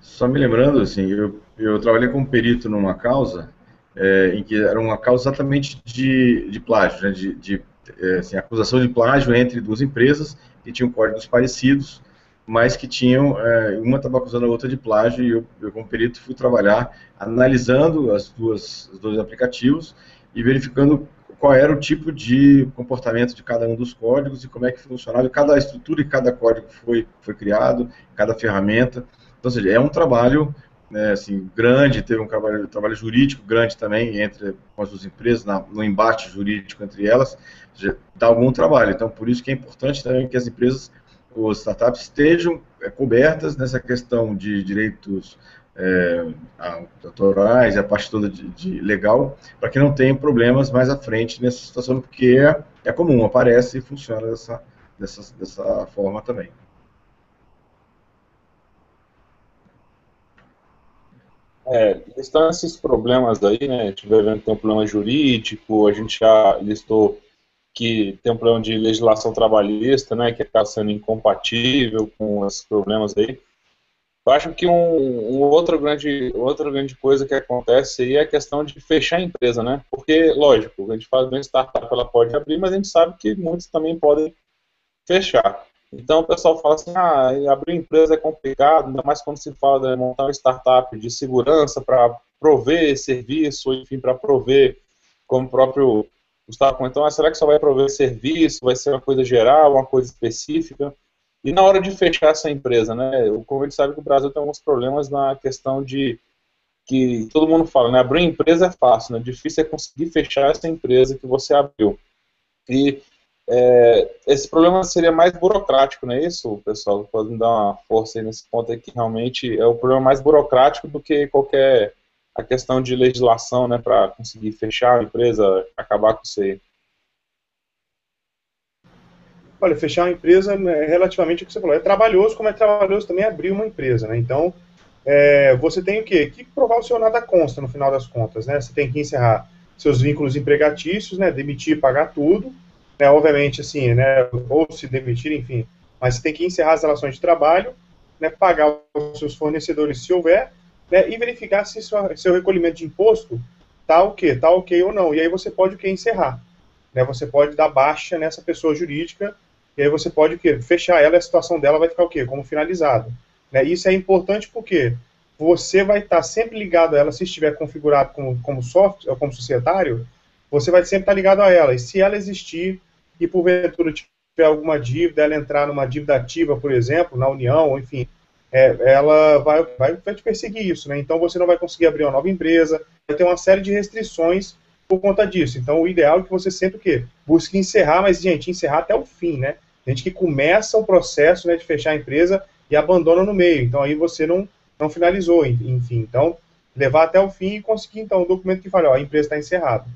Só me lembrando, assim, eu, eu trabalhei como perito numa causa é, em que era uma causa exatamente de, de plágio, né, de, de é, assim, acusação de plágio entre duas empresas que tinham códigos parecidos, mas que tinham, é, uma estava acusando a outra de plágio, e eu, eu, como perito, fui trabalhar analisando as duas, os dois aplicativos e verificando qual era o tipo de comportamento de cada um dos códigos e como é que funcionava, cada estrutura e cada código foi, foi criado, cada ferramenta. Então, ou seja, é um trabalho né, assim, grande, teve um trabalho, um trabalho jurídico grande também entre as duas empresas, na, no embate jurídico entre elas, seja, dá algum trabalho. Então, por isso que é importante também que as empresas as startups estejam é, cobertas nessa questão de direitos é, autorais e a parte toda de, de legal, para que não tenham problemas mais à frente nessa situação, porque é, é comum, aparece e funciona dessa, dessa, dessa forma também. É, estão esses problemas aí, né? A gente vendo que tem um problema jurídico, a gente já listou que tem um problema de legislação trabalhista, né, que está sendo incompatível com esses problemas aí. Eu acho que um, um outro grande, outra grande coisa que acontece aí é a questão de fechar a empresa, né? Porque, lógico, a gente faz uma startup, ela pode abrir, mas a gente sabe que muitos também podem fechar. Então o pessoal fala assim, ah, abrir empresa é complicado, ainda mais quando se fala de montar uma startup de segurança para prover serviço, enfim, para prover, como o próprio Gustavo comentou, ah, será que só vai prover serviço, vai ser uma coisa geral, uma coisa específica? E na hora de fechar essa empresa, né, como a sabe que o Brasil tem alguns problemas na questão de que todo mundo fala, né? Abrir empresa é fácil, né? Difícil é conseguir fechar essa empresa que você abriu. E é, esse problema seria mais burocrático, não é isso, pessoal? Pode me dar uma força aí nesse ponto aí que realmente é o problema mais burocrático do que qualquer a questão de legislação, né, para conseguir fechar a empresa, acabar com isso aí. Olha, fechar uma empresa é relativamente o que você falou. É trabalhoso, como é trabalhoso também abrir uma empresa, né? Então, é, você tem o quê? Que provar o seu nada consta no final das contas, né? Você tem que encerrar seus vínculos empregatícios, né? Demitir, pagar tudo, né? Obviamente, assim, né? Ou se demitir, enfim. Mas você tem que encerrar as relações de trabalho, né? Pagar os seus fornecedores se houver, né? E verificar se seu, seu recolhimento de imposto tá o quê? Tá ok ou não. E aí você pode o quê? Encerrar. Né? Você pode dar baixa nessa pessoa jurídica e aí você pode o quê? Fechar ela a situação dela vai ficar o quê? Como finalizada. Né? Isso é importante porque você vai estar sempre ligado a ela, se estiver configurado como, como software, como societário, você vai sempre estar ligado a ela. E se ela existir e porventura tiver alguma dívida, ela entrar numa dívida ativa, por exemplo, na União, enfim, é, ela vai, vai, vai te perseguir isso, né? Então você não vai conseguir abrir uma nova empresa, vai ter uma série de restrições por conta disso. Então o ideal é que você sempre o quê? busque encerrar, mas gente, encerrar até o fim, né? gente que começa o processo né, de fechar a empresa e abandona no meio. Então aí você não, não finalizou, enfim. Então, levar até o fim e conseguir, então, um documento que fala, ó, a empresa está encerrada.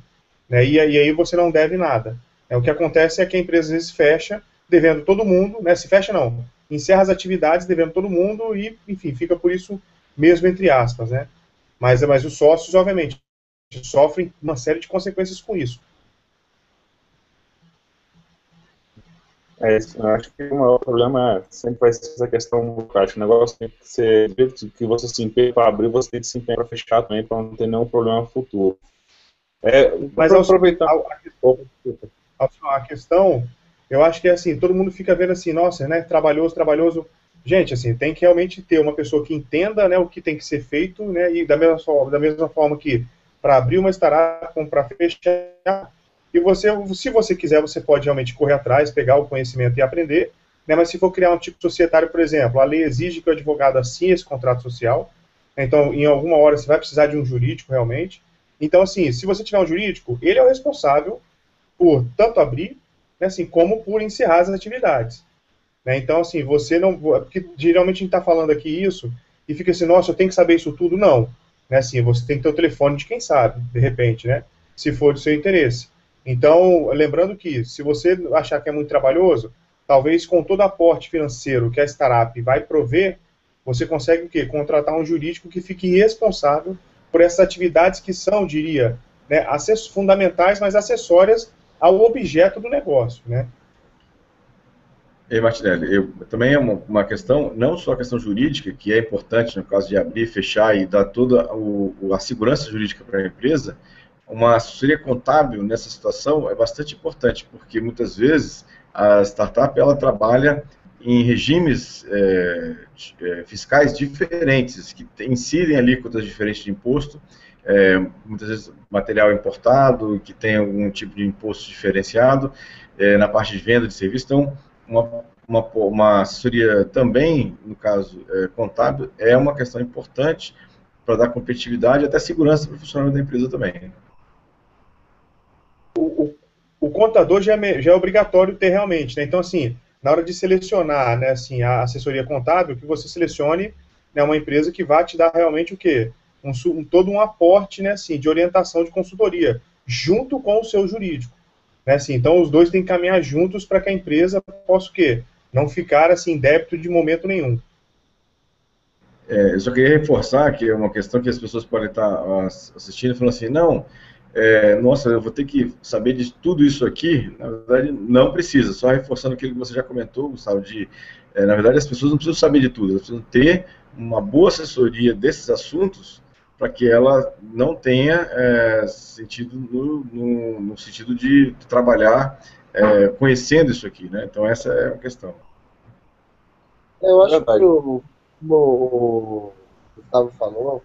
Né, e, e, aí você não deve nada. É, o que acontece é que a empresa às vezes fecha, devendo todo mundo, né, se fecha não, encerra as atividades devendo todo mundo e, enfim, fica por isso mesmo entre aspas, né. Mas, mas os sócios, obviamente, sofrem uma série de consequências com isso. É, eu acho que o maior problema sempre vai ser essa questão burocrática. O negócio tem que ser que você se empenha para abrir, você tem que se empenhar para fechar também, para não ter nenhum problema futuro. É, Mas ao aproveitar a, a, questão, eu acho que é assim, todo mundo fica vendo assim, nossa, né, trabalhoso, trabalhoso. Gente, assim, tem que realmente ter uma pessoa que entenda, né, o que tem que ser feito, né, e da mesma da mesma forma que para abrir uma startup, para fechar, e você, se você quiser, você pode realmente correr atrás, pegar o conhecimento e aprender. Né? Mas se for criar um tipo societário, por exemplo, a lei exige que o advogado assine esse contrato social. Então, em alguma hora, você vai precisar de um jurídico realmente. Então, assim, se você tiver um jurídico, ele é o responsável por tanto abrir, né, assim, como por encerrar as atividades. Né? Então, assim, você não. Porque geralmente a gente está falando aqui isso e fica assim, nossa, eu tenho que saber isso tudo. Não. Né, assim, você tem que ter o telefone de quem sabe, de repente, né? Se for do seu interesse. Então, lembrando que se você achar que é muito trabalhoso, talvez com todo aporte financeiro que a startup vai prover, você consegue o quê? Contratar um jurídico que fique responsável por essas atividades que são, diria, né, fundamentais, mas acessórias ao objeto do negócio, né? E Martinelli, eu, também é uma, uma, questão, não só a questão jurídica, que é importante no caso de abrir, fechar e dar toda o, a segurança jurídica para a empresa, uma assessoria contábil nessa situação é bastante importante, porque muitas vezes a startup ela trabalha em regimes é, é, fiscais diferentes, que incidem alíquotas diferentes de imposto, é, muitas vezes material importado, que tem algum tipo de imposto diferenciado, é, na parte de venda de serviço. Então, uma, uma, uma assessoria também, no caso é, contábil, é uma questão importante para dar competitividade e até segurança para o funcionamento da empresa também o, o, contador já é, já é obrigatório ter realmente, né? Então, assim, na hora de selecionar, né, assim, a assessoria contábil, que você selecione né, uma empresa que vai te dar realmente o quê? Um, todo um aporte, né, assim, de orientação de consultoria, junto com o seu jurídico. Né, assim, então, os dois têm que caminhar juntos para que a empresa possa o quê? Não ficar, assim, débito de momento nenhum. É, eu só queria reforçar que é uma questão que as pessoas podem estar assistindo e falando assim, não, é, nossa, eu vou ter que saber de tudo isso aqui. Na verdade, não precisa. Só reforçando aquilo que você já comentou, Gustavo, de, é, na verdade, as pessoas não precisam saber de tudo, elas precisam ter uma boa assessoria desses assuntos para que ela não tenha é, sentido no, no, no, sentido de trabalhar é, conhecendo isso aqui, né? Então essa é a questão. Eu acho que o, o, o Gustavo falou,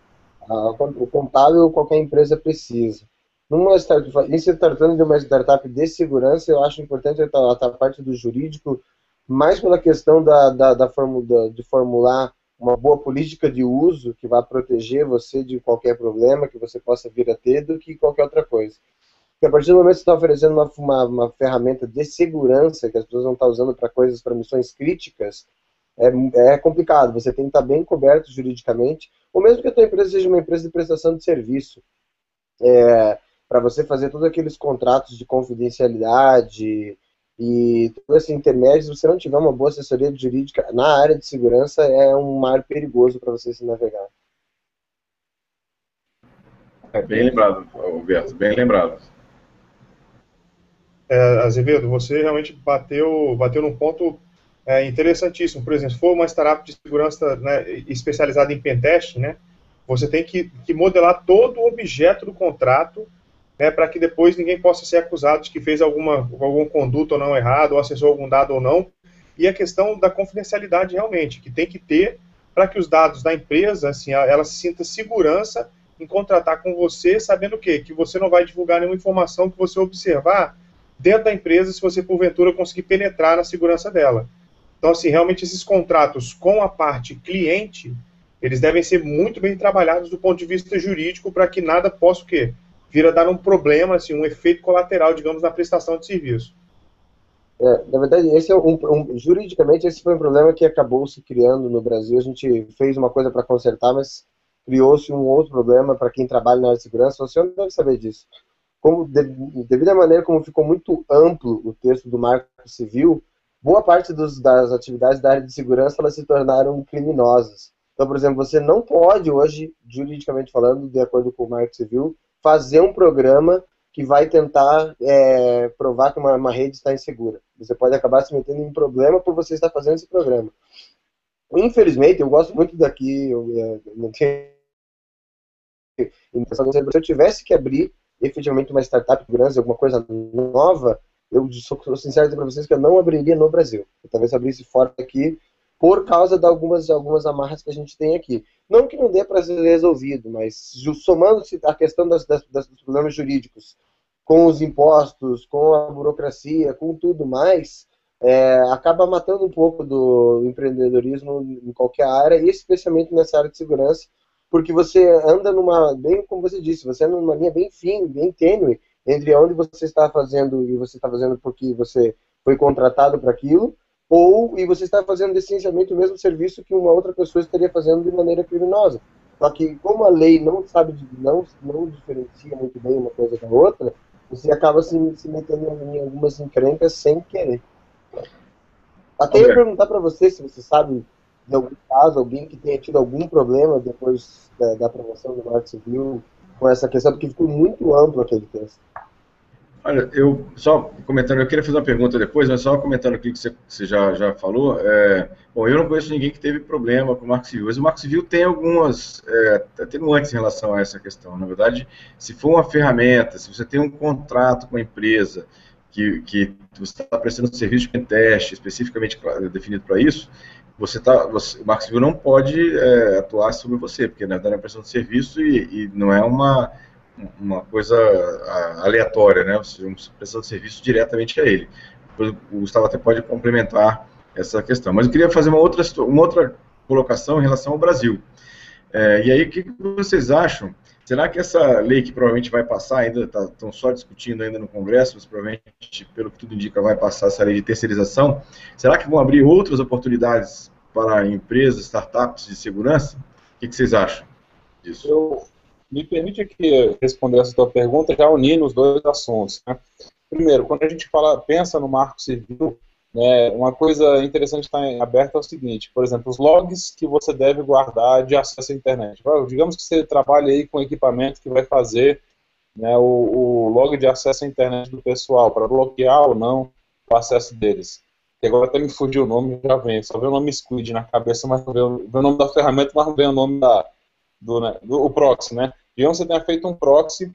a, o contábil qualquer empresa precisa. Numa startup, em se tratando de uma startup de segurança, eu acho importante a, a parte do jurídico, mais pela questão da, da, da, da de formular uma boa política de uso que vai proteger você de qualquer problema que você possa vir a ter do que qualquer outra coisa. Porque a partir do momento que você está oferecendo uma, uma, uma, ferramenta de segurança que as pessoas vão estar usando para coisas, para missões críticas, é, é complicado. Você tem que estar bem coberto juridicamente, ou mesmo que a tua empresa seja uma empresa de prestação de serviço. É, para você fazer todos aqueles contratos de confidencialidade, e todo esse intermédio, se você não tiver uma boa assessoria jurídica na área de segurança, é um mar perigoso para você se navegar. É bem lembrado, Alberto, bem lembrado. É, Azevedo, você realmente bateu, bateu num ponto é, interessantíssimo. Por exemplo, se for uma startup de segurança né, especializada em pentest, né, você tem que, que modelar todo o objeto do contrato né, para que depois ninguém possa ser acusado de que fez alguma, algum conduta ou não errado, ou acessou algum dado ou não. E a questão da confidencialidade realmente, que tem que ter para que os dados da empresa, assim, ela se sinta segurança em contratar com você, sabendo o quê? Que você não vai divulgar nenhuma informação que você observar dentro da empresa, se você porventura conseguir penetrar na segurança dela. Então, assim, realmente esses contratos com a parte cliente, eles devem ser muito bem trabalhados do ponto de vista jurídico para que nada possa o quê? Vira dar um problema, assim, um efeito colateral, digamos, na prestação de serviço. É, na verdade, esse é um, um, juridicamente esse foi um problema que acabou se criando no Brasil. A gente fez uma coisa para consertar, mas criou-se um outro problema para quem trabalha na área de segurança. Você não deve saber disso. Como devido à maneira como ficou muito amplo o texto do Marco Civil, boa parte dos, das atividades da área de segurança elas se tornaram criminosas. Então, por exemplo, você não pode hoje, juridicamente falando, de acordo com o Marco Civil, fazer um programa que vai tentar é, provar que uma, uma, rede está insegura. Você pode acabar se metendo em problema por você estar fazendo esse programa. Infelizmente, eu gosto muito daqui, eu, é, não tenho se eu tivesse que abrir efetivamente uma startup grande, alguma coisa nova, eu sou sincero para vocês que eu não abriria no Brasil. Eu talvez abrisse fora aqui por causa de algumas, algumas amarras que a gente tem aqui. Não que não dê para ser resolvido, mas somando-se a questão das, das, dos problemas jurídicos com os impostos, com a burocracia, com tudo mais, é, acaba matando um pouco do empreendedorismo em qualquer área, e especialmente nessa área de segurança, porque você anda numa, bem como você disse, você anda numa linha bem fina, bem tênue, entre onde você está fazendo e você está fazendo porque você foi contratado para aquilo, ou e você está fazendo essencialmente o mesmo serviço que uma outra pessoa estaria fazendo de maneira criminosa. Só que como a lei não sabe, não, não diferencia muito bem uma coisa da outra, você acaba se, se metendo em algumas encrencas sem querer. Até ia perguntar para você se você sabe de algum caso, alguém que tenha tido algum problema depois da, da aprovação do Marco Civil com essa questão, porque ficou muito amplo aquele texto. Olha, eu só comentando, eu queria fazer uma pergunta depois, mas só comentando aqui que você, você já, já falou. É, bom, eu não conheço ninguém que teve problema com o Marco Civil, mas o Marco Civil tem algumas é, atenuantes em relação a essa questão. Na verdade, se for uma ferramenta, se você tem um contrato com a empresa que, que você está prestando serviço de teste especificamente definido para isso, você tá, você, o Marco Civil não pode é, atuar sobre você, porque na verdade é uma prestação de serviço e, e não é uma uma coisa aleatória, né? Você precisa de serviço diretamente a ele. O Gustavo até pode complementar essa questão. Mas eu queria fazer uma outra, uma outra colocação em relação ao Brasil. É, e aí, o que vocês acham? Será que essa lei que provavelmente vai passar, ainda estão tá, só discutindo ainda no Congresso, mas provavelmente, pelo que tudo indica, vai passar essa lei de terceirização, será que vão abrir outras oportunidades para empresas, startups de segurança? O que, que vocês acham disso? Eu, me permite aqui responder essa tua pergunta já unindo os dois assuntos. Né? Primeiro, quando a gente fala, pensa no marco civil, né, uma coisa interessante estar em aberto é o seguinte, por exemplo, os logs que você deve guardar de acesso à internet. Digamos que você trabalha aí com equipamento que vai fazer né, o, o, log de acesso à internet do pessoal, para bloquear ou não o acesso deles. E agora até me fugiu o nome, já vem, só vê o nome Squid na cabeça, mas não vê o, nome da ferramenta, mas não vê o nome da, do, né, do o proxy, né? Você tenha feito um proxy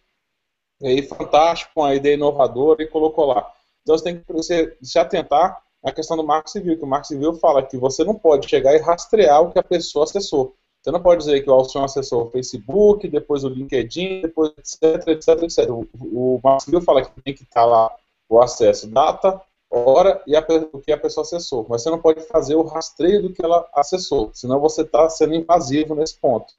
aí, fantástico, com a ideia inovadora e colocou lá. Então você tem que você, se atentar à questão do Marco Civil, que o Marco Civil fala que você não pode chegar e rastrear o que a pessoa acessou. Você não pode dizer que o Alcion acessou o Facebook, depois o LinkedIn, depois etc, etc, etc. O, o Marco Civil fala que tem que estar lá o acesso data, hora e a, o que a pessoa acessou. Mas você não pode fazer o rastreio do que ela acessou, senão você está sendo invasivo nesse ponto.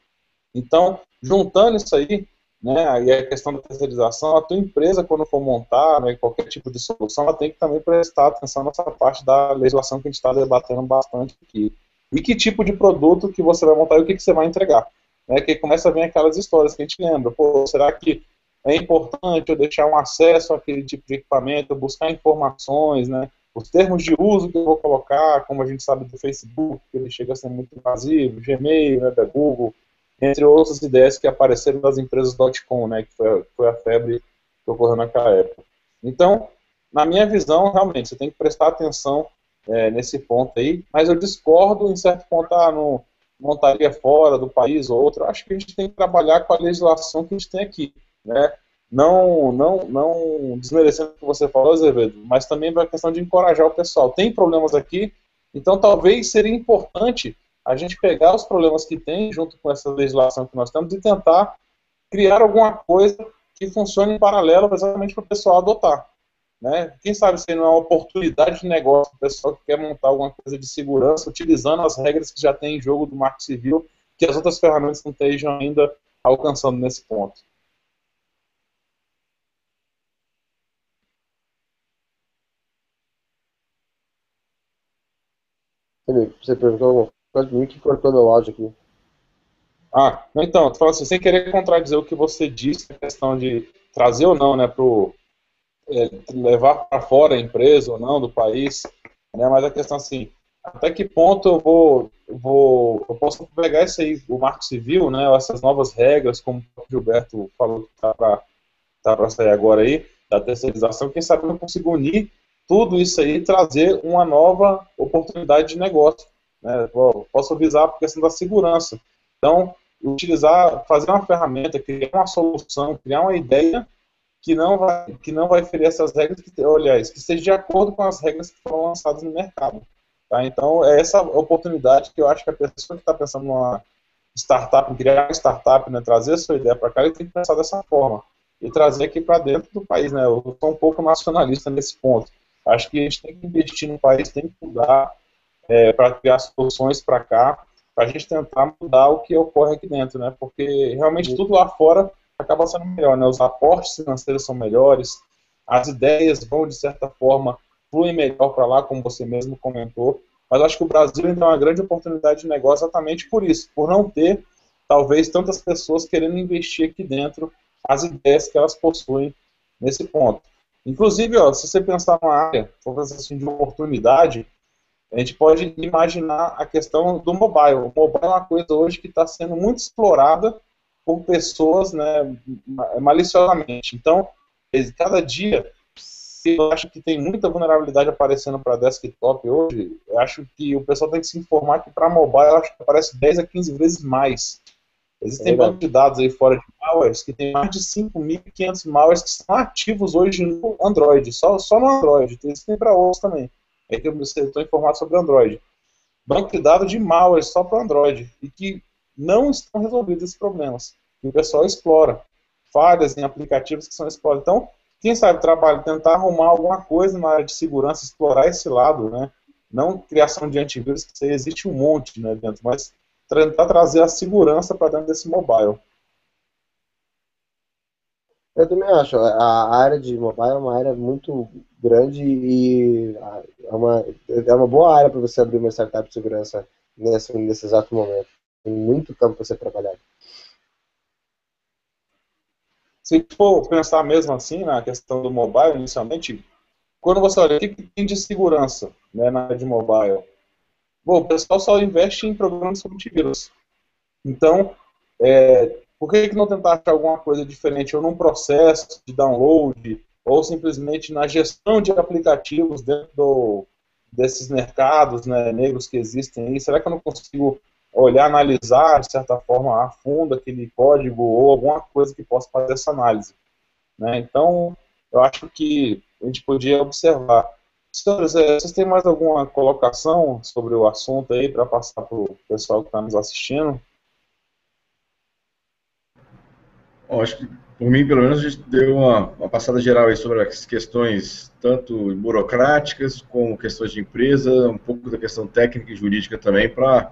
Então, juntando isso aí, né, e a questão da terceirização, a tua empresa, quando for montar né, qualquer tipo de solução, ela tem que também prestar atenção nessa parte da legislação que a gente está debatendo bastante aqui. E que tipo de produto que você vai montar e o que, que você vai entregar. Né, que começa a vir aquelas histórias que a gente lembra. Pô, será que é importante eu deixar um acesso àquele tipo de equipamento, buscar informações, né? Os termos de uso que eu vou colocar, como a gente sabe do Facebook, que ele chega a ser muito invasivo, Gmail, né, da Google, entre outras ideias que apareceram das empresas .com, né, que foi, foi a febre que ocorreu naquela época. Então, na minha visão, realmente, você tem que prestar atenção é, nesse ponto aí, mas eu discordo em certo ponto, ah, não montaria fora do país ou outro, acho que a gente tem que trabalhar com a legislação que a gente tem aqui né? Não, não, não desmerecendo o que você falou, Azevedo, mas também a questão de encorajar o pessoal. Tem problemas aqui, então talvez seria importante a gente pegar os problemas que tem junto com essa legislação que nós temos e tentar criar alguma coisa que funcione em paralelo exatamente para o pessoal adotar. Né? Quem sabe se não é uma oportunidade de negócio para o pessoal que quer montar alguma coisa de segurança utilizando as regras que já tem em jogo do Marco Civil, que as outras ferramentas não estejam ainda alcançando nesse ponto. Você perguntou alguma coisa de mim que cortou meu áudio aqui. Ah, então, tu fala assim, sem querer contradizer o que você disse, a questão de trazer ou não, né, pro é, levar para fora a empresa ou não do país, né, mas a questão assim, até que ponto eu vou, vou eu posso pegar esse aí, o Marco Civil, né, essas novas regras, como o Gilberto falou que tá para tá sair agora aí, da terceirização, quem sabe eu consigo unir tudo isso aí trazer uma nova oportunidade de negócio. Né? Posso visar a questão da segurança. Então, utilizar, fazer uma ferramenta, criar uma solução, criar uma ideia que não vai, que não vai ferir essas regras, que, aliás, que esteja de acordo com as regras que foram lançadas no mercado. Tá? Então, é essa oportunidade que eu acho que a pessoa que está pensando numa startup, criar uma startup, né, trazer a sua ideia para cá, ele tem que pensar dessa forma. E trazer aqui para dentro do país. Né? Eu sou um pouco nacionalista nesse ponto. Acho que a gente tem que investir no país, tem que mudar é, para criar soluções para cá, para a gente tentar mudar o que ocorre aqui dentro, né? Porque realmente tudo lá fora acaba sendo melhor, né? Os aportes financeiros são melhores, as ideias vão, de certa forma, fluem melhor para lá, como você mesmo comentou. Mas acho que o Brasil ainda é uma grande oportunidade de negócio exatamente por isso, por não ter, talvez, tantas pessoas querendo investir aqui dentro as ideias que elas possuem nesse ponto. Inclusive, ó, se você pensar numa área, assim, de oportunidade, a gente pode imaginar a questão do mobile. O mobile é uma coisa hoje que está sendo muito explorada por pessoas né, maliciosamente. Então, cada dia, eu acho que tem muita vulnerabilidade aparecendo para desktop hoje. Eu acho que o pessoal tem que se informar que para mobile eu acho que aparece 10 a 15 vezes mais. Existem é bancos de dados aí fora de malwares que tem mais de 5.500 malwares que estão ativos hoje no Android, só, só no Android, existem para outros também. É que eu estou informado sobre Android. Banco de dados de malwares só para Android e que não estão resolvidos esses problemas. E o pessoal explora falhas em aplicativos que são explorados. Então, quem sabe trabalho, tentar arrumar alguma coisa na área de segurança, explorar esse lado, né? Não criação de antivírus, que existe um monte né, dentro, mas tentar trazer a segurança para dentro desse mobile. Eu também acho. A área de mobile é uma área muito grande e é uma, é uma boa área para você abrir uma startup de segurança nesse, nesse exato momento. Tem muito campo para ser trabalhado. Se for pensar mesmo assim na questão do mobile, inicialmente, quando você olha o que tem de segurança né, na área de mobile, Bom, o pessoal só investe em programas antivírus. Então, é, por que, que não tentar achar alguma coisa diferente, ou num processo de download, ou simplesmente na gestão de aplicativos dentro do, desses mercados né, negros que existem aí? Será que eu não consigo olhar, analisar, de certa forma, a fundo aquele código ou alguma coisa que possa fazer essa análise? Né? Então, eu acho que a gente podia observar Senhores, é, vocês têm mais alguma colocação sobre o assunto aí para passar para o pessoal que está nos assistindo? Bom, acho que, por mim, pelo menos, a gente deu uma, uma passada geral aí sobre as questões tanto burocráticas como questões de empresa, um pouco da questão técnica e jurídica também, para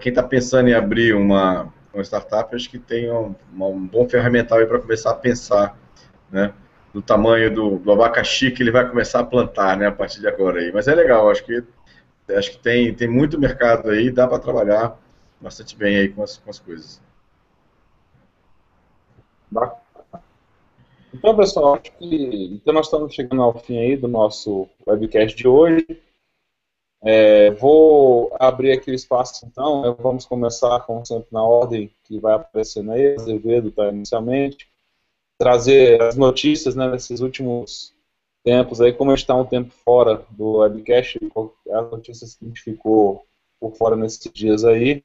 quem está pensando em abrir uma, uma startup, acho que tem um, um bom ferramental para começar a pensar, né, do tamanho do, do, abacaxi que ele vai começar a plantar, né, a partir de agora aí. Mas é legal, acho que acho que tem, tem muito mercado aí, dá para trabalhar bastante bem aí com as, com as coisas. Então, pessoal, acho que então nós estamos chegando ao fim aí do nosso webcast de hoje. É, vou abrir aqui o espaço, então. Né? Vamos começar, como sempre, na ordem que vai aparecendo aí. Azevedo está inicialmente. Trazer as notícias né, nesses últimos tempos aí, como a gente está um tempo fora do webcast, as notícias que a gente ficou por fora nesses dias aí,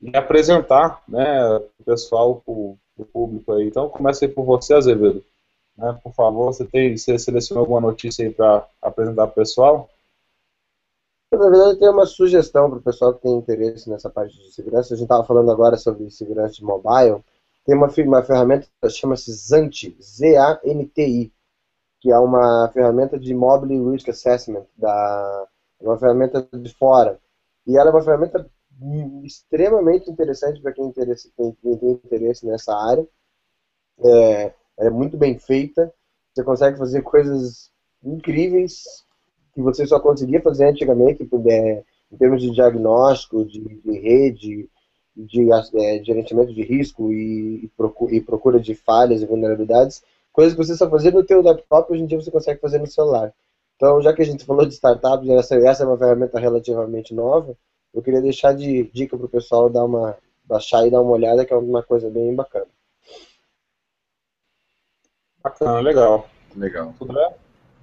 e apresentar né, o pessoal, o, o público aí. Então, comece aí por você, Azevedo. Né, por favor, você, tem, você selecionou alguma notícia aí para apresentar para o pessoal? Na verdade, eu tenho uma sugestão para o pessoal que tem interesse nessa parte de segurança. A gente estava falando agora sobre segurança de mobile. Tem uma, uma ferramenta que chama-se Zanti, Z-A-N-T-I, que é uma ferramenta de Mobile Risk Assessment, da, uma ferramenta de fora. E ela é uma ferramenta extremamente interessante para quem, quem tem interesse nessa área. É, é muito bem feita. Você consegue fazer coisas incríveis que você só conseguia fazer antigamente, é, em termos de diagnóstico, de, de rede, de é, gerenciamento de risco e, e, procura de falhas e vulnerabilidades, coisas que você só fazia no teu laptop, hoje em dia você consegue fazer no celular. Então, já que a gente falou de startups, essa, essa é uma ferramenta relativamente nova, eu queria deixar de dica para o pessoal dar uma, baixar e dar uma olhada, que é uma coisa bem bacana. Bacana, legal. Legal. Tudo bem?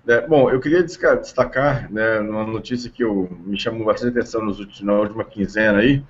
É, bom, eu queria destacar né, uma notícia que eu, me chamou bastante atenção nos últimos, na última quinzena aí,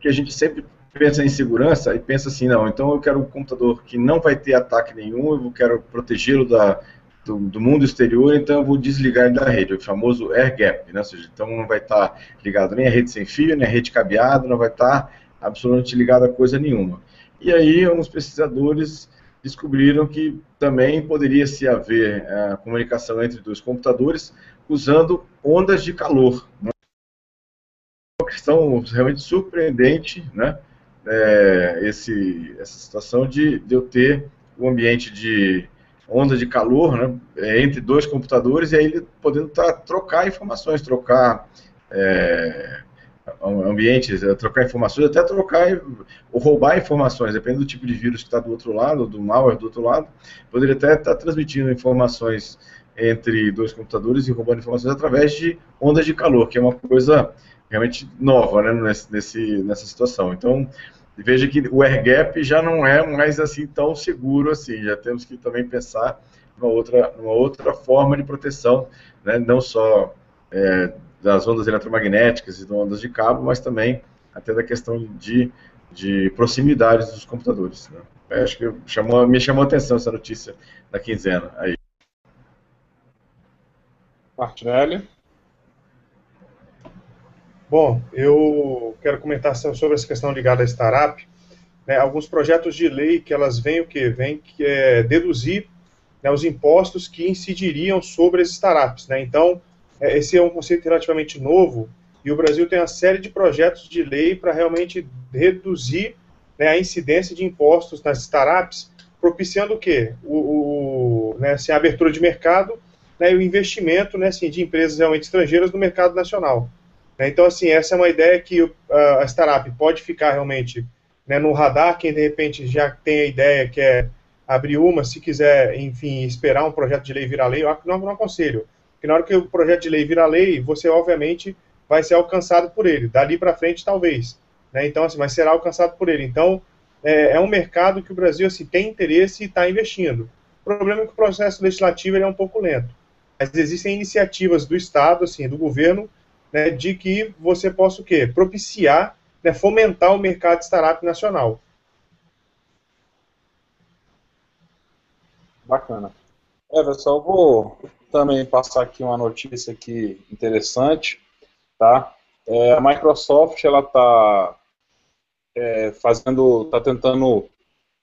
que a gente sempre pensa em segurança e pensa assim, não, então eu quero um computador que não vai ter ataque nenhum, eu quero protegê-lo da, do, do, mundo exterior, então eu vou desligar ele da rede, o famoso air gap, né? ou seja, então não vai estar tá ligado nem a rede sem fio, nem a rede cabeada, não vai estar tá absolutamente ligado a coisa nenhuma. E aí, uns pesquisadores descobriram que também poderia se haver é, comunicação entre dois computadores usando ondas de calor. Né? Uma questão realmente surpreendente, né? É, esse, essa situação de, de eu ter um ambiente de onda de calor né, é, entre dois computadores e aí ele podendo tá, trocar informações, trocar é, ambientes, é, trocar informações, até trocar ou roubar informações, dependendo do tipo de vírus que está do outro lado, do malware do outro lado, poderia até estar tá transmitindo informações entre dois computadores e roubando informações através de ondas de calor, que é uma coisa realmente nova né, nesse, nessa situação. Então, veja que o air gap já não é mais assim tão seguro assim, já temos que também pensar numa outra, numa outra forma de proteção, né, não só é, das ondas eletromagnéticas e das ondas de cabo, mas também até da questão de, de proximidade dos computadores. Né. acho que chamou, me chamou a atenção essa notícia da quinzena aí. Martinelli? Bom, eu quero comentar sobre essa questão ligada à startup. Né, alguns projetos de lei que elas vêm o que? Vêm é deduzir né, os impostos que incidiriam sobre as startups. Né? Então, é, esse é um conceito relativamente novo e o Brasil tem uma série de projetos de lei para realmente reduzir né, a incidência de impostos nas startups, propiciando o quê? O, o né, assim, a abertura de mercado né, e o investimento né, assim, de empresas realmente estrangeiras no mercado nacional. Né? Então, assim, essa é uma ideia que uh, a startup pode ficar realmente né, no radar, quem de repente já tem a ideia que é abrir uma, se quiser, enfim, esperar um projeto de lei virar lei, eu não, não aconselho. Porque na hora que o projeto de lei virar lei, você obviamente vai ser alcançado por ele. Dali para frente, talvez. Né? Então, assim, mas será alcançado por ele. Então, é, é um mercado que o Brasil assim, tem interesse e está investindo. O problema é que o processo legislativo é um pouco lento. Mas existem iniciativas do Estado, assim, do governo, né, de que você possa o quê? Propiciar, né, fomentar o mercado de startup nacional. Bacana. É, pessoal, vou também passar aqui uma notícia aqui interessante, tá? É, a Microsoft, ela está é, fazendo, está tentando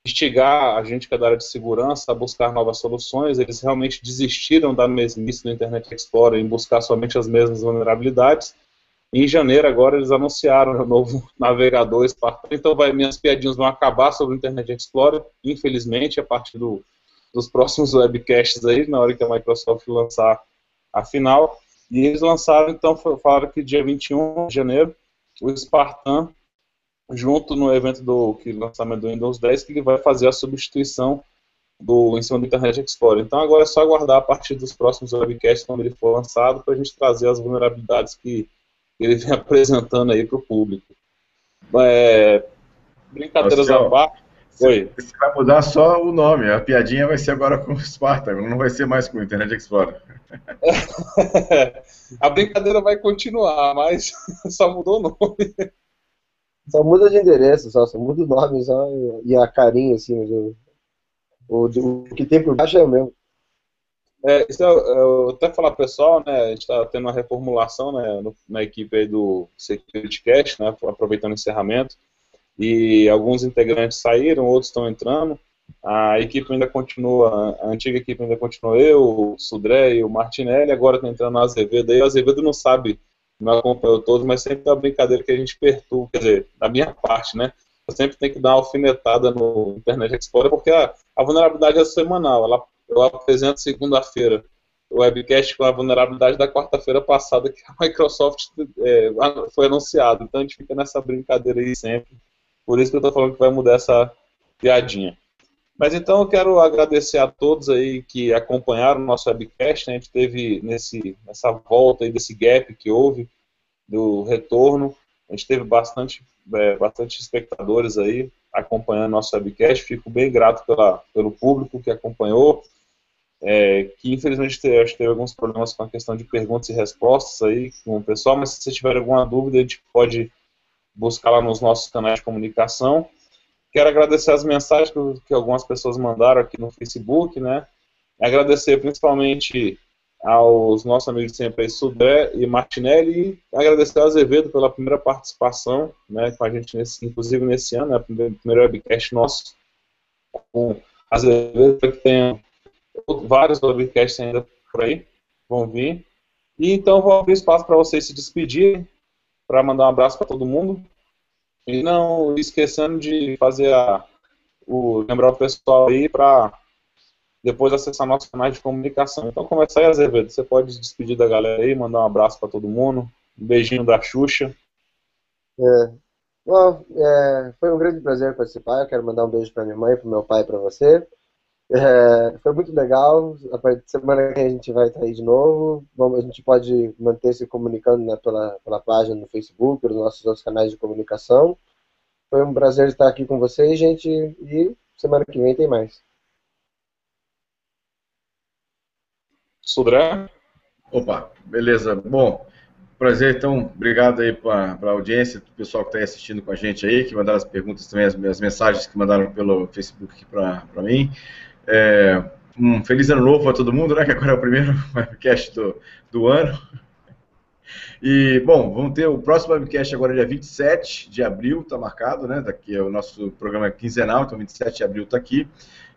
instigar a gente que é da área de segurança a buscar novas soluções. Eles realmente desistiram da mesmice do Internet Explorer em buscar somente as mesmas vulnerabilidades. Em janeiro agora eles anunciaram o novo [laughs] navegador Spartan, então vai, minhas piadinhas vão acabar sobre o Internet Explorer, infelizmente, a partir do, dos próximos webcasts aí, na hora que a Microsoft lançar a final. E eles lançaram, então, falaram que dia 21 de janeiro, o Spartan junto no evento do que lançamento do Windows 10 que ele vai fazer a substituição do em cima do Internet Explorer. Então agora é só aguardar a partir dos próximos webcasts quando ele for lançado para a gente trazer as vulnerabilidades que ele vem [laughs] apresentando aí para o público. É, brincadeiras à parte. Oi. Você vai mudar só o nome, a piadinha vai ser agora com o Spartan, não vai ser mais com o Internet Explorer. [laughs] a brincadeira vai continuar, mas [laughs] só mudou o nome. Só muda de endereço, só, só muda o nome só, e a carinha, assim, o, o, o que tem por baixo é o mesmo. É, isso eu, eu até falar pessoal, né, a gente está tendo uma reformulação né, no, na equipe aí do Security Cast, né, aproveitando o encerramento, e alguns integrantes saíram, outros estão entrando, a equipe ainda continua, a antiga equipe ainda continua eu, o Sudré e o Martinelli, agora está entrando o Azevedo aí, o Azevedo não sabe não acompanhou todos, mas sempre é uma brincadeira que a gente perturba, quer dizer, da minha parte, né? Eu sempre tenho que dar uma alfinetada no Internet Explorer, porque a, a vulnerabilidade é semanal. Ela, eu apresento segunda-feira o webcast com a vulnerabilidade da quarta-feira passada que a Microsoft é, foi anunciado. Então a gente fica nessa brincadeira aí sempre. Por isso que eu estou falando que vai mudar essa piadinha. Mas então eu quero agradecer a todos aí que acompanharam o nosso webcast. Né? A gente teve nesse, nessa volta aí desse gap que houve do retorno. A gente teve bastante, é, bastante espectadores aí acompanhando nosso webcast. Fico bem grato pela, pelo público que acompanhou. É, que infelizmente teve, teve alguns problemas com a questão de perguntas e respostas aí com o pessoal, mas se você tiver alguma dúvida, a gente pode buscar lá nos nossos canais de comunicação. Quero agradecer as mensagens que, que algumas pessoas mandaram aqui no Facebook, né? Agradecer principalmente aos nossos amigos sempre aí, Sudré e Martinelli, e agradecer ao Azevedo pela primeira participação né, com a gente, nesse, inclusive nesse ano, né, primeiro, primeiro webcast nosso, com Azevedo, que tem vários webcasts ainda por aí, vão vir. E então vou abrir espaço para vocês se despedirem, para mandar um abraço para todo mundo. E não esquecendo de fazer a, o, lembrar o pessoal aí para depois acessar nossos canais de comunicação. Então começa aí, Azevedo. Você pode despedir da galera aí, mandar um abraço para todo mundo. Um beijinho da Xuxa. É. Bom, é, foi um grande prazer participar. Eu quero mandar um beijo para minha mãe, para meu pai e para você. É, foi muito legal. A partir de semana que a gente vai estar aí de novo. Bom, a gente pode manter se comunicando né, pela, pela página no Facebook, pelos nossos outros canais de comunicação. Foi um prazer estar aqui com vocês, gente. E semana que vem tem mais. Sudré? Opa, beleza. Bom, prazer, então, obrigado aí para a audiência, o pessoal que está assistindo com a gente aí, que mandaram as perguntas também, as, as mensagens que mandaram pelo Facebook para mim. É, um feliz ano novo a todo mundo, né? Que agora é o primeiro [laughs] webcast do, do ano. E, bom, vamos ter o próximo webcast agora dia 27 de abril, está marcado, né? Daqui é o nosso programa quinzenal, então 27 de abril está aqui.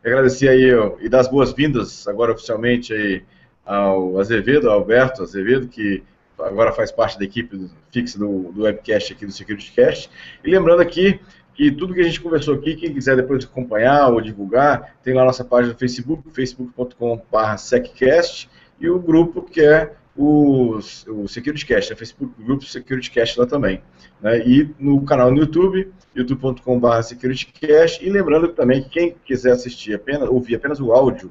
Agradecer aí e dar as boas-vindas agora oficialmente aí ao Azevedo, ao Alberto Azevedo, que agora faz parte da equipe fixa do, do webcast aqui do Security Cast. E lembrando aqui que tudo que a gente conversou aqui, quem quiser depois acompanhar ou divulgar, tem lá nossa página do Facebook, facebook.com.br seccast, e o grupo que é o, o SecurityCast, é o Facebook Grupo SecurityCast lá também. Né? E no canal no YouTube, youtube.com.br SecurityCast, e lembrando também que quem quiser assistir apenas, ouvir apenas o áudio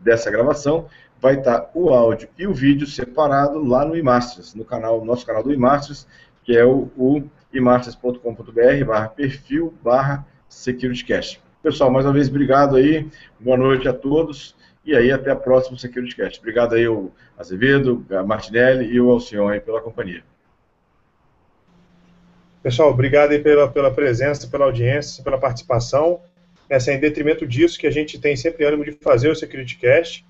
dessa gravação, vai estar o áudio e o vídeo separado lá no iMasters, no canal, nosso canal do iMasters, que é o, o imartins.com.br barra perfil barra SecurityCast. Pessoal, mais uma vez, obrigado aí, boa noite a todos, e aí até a próxima SecurityCast. Obrigado aí o Azevedo, a Martinelli e o Alcion aí pela companhia. Pessoal, obrigado aí pela, pela presença, pela audiência, pela participação. Essa é em detrimento disso que a gente tem sempre ânimo de fazer o SecurityCast,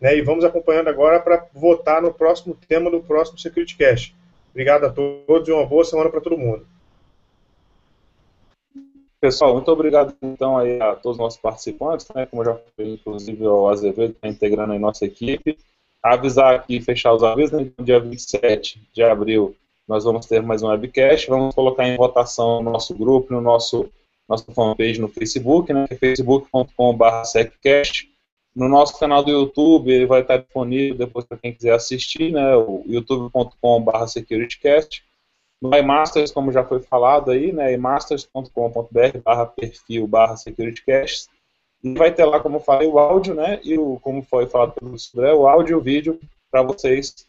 né, e vamos acompanhando agora para votar no próximo tema do próximo SecurityCast. Obrigado a todos e uma boa semana para todo mundo. Pessoal, muito obrigado então aí a todos os nossos participantes, né? Como já falei, inclusive o Azevedo está integrando a nossa equipe. Avisar aqui, fechar os avisos, né? Dia 27 de abril nós vamos ter mais um webcast, vamos colocar em votação no nosso grupo, no nosso nossa fanpage no Facebook, né? Que facebook.com.br seccast. No nosso canal do YouTube, ele vai estar disponível depois para quem quiser assistir, né? O youtube.com.br securitycast. No iMasters, como já foi falado aí, né, imasters.com.br barra perfil barra securitycast. E vai ter lá, como eu falei, o áudio, né, e o, como foi falado pelo André, o áudio e o vídeo para vocês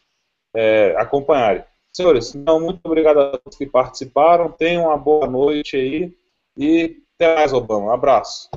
é, acompanharem. Senhores, então, muito obrigado a todos que participaram, tenham uma boa noite aí e até mais, Obama. Um abraço.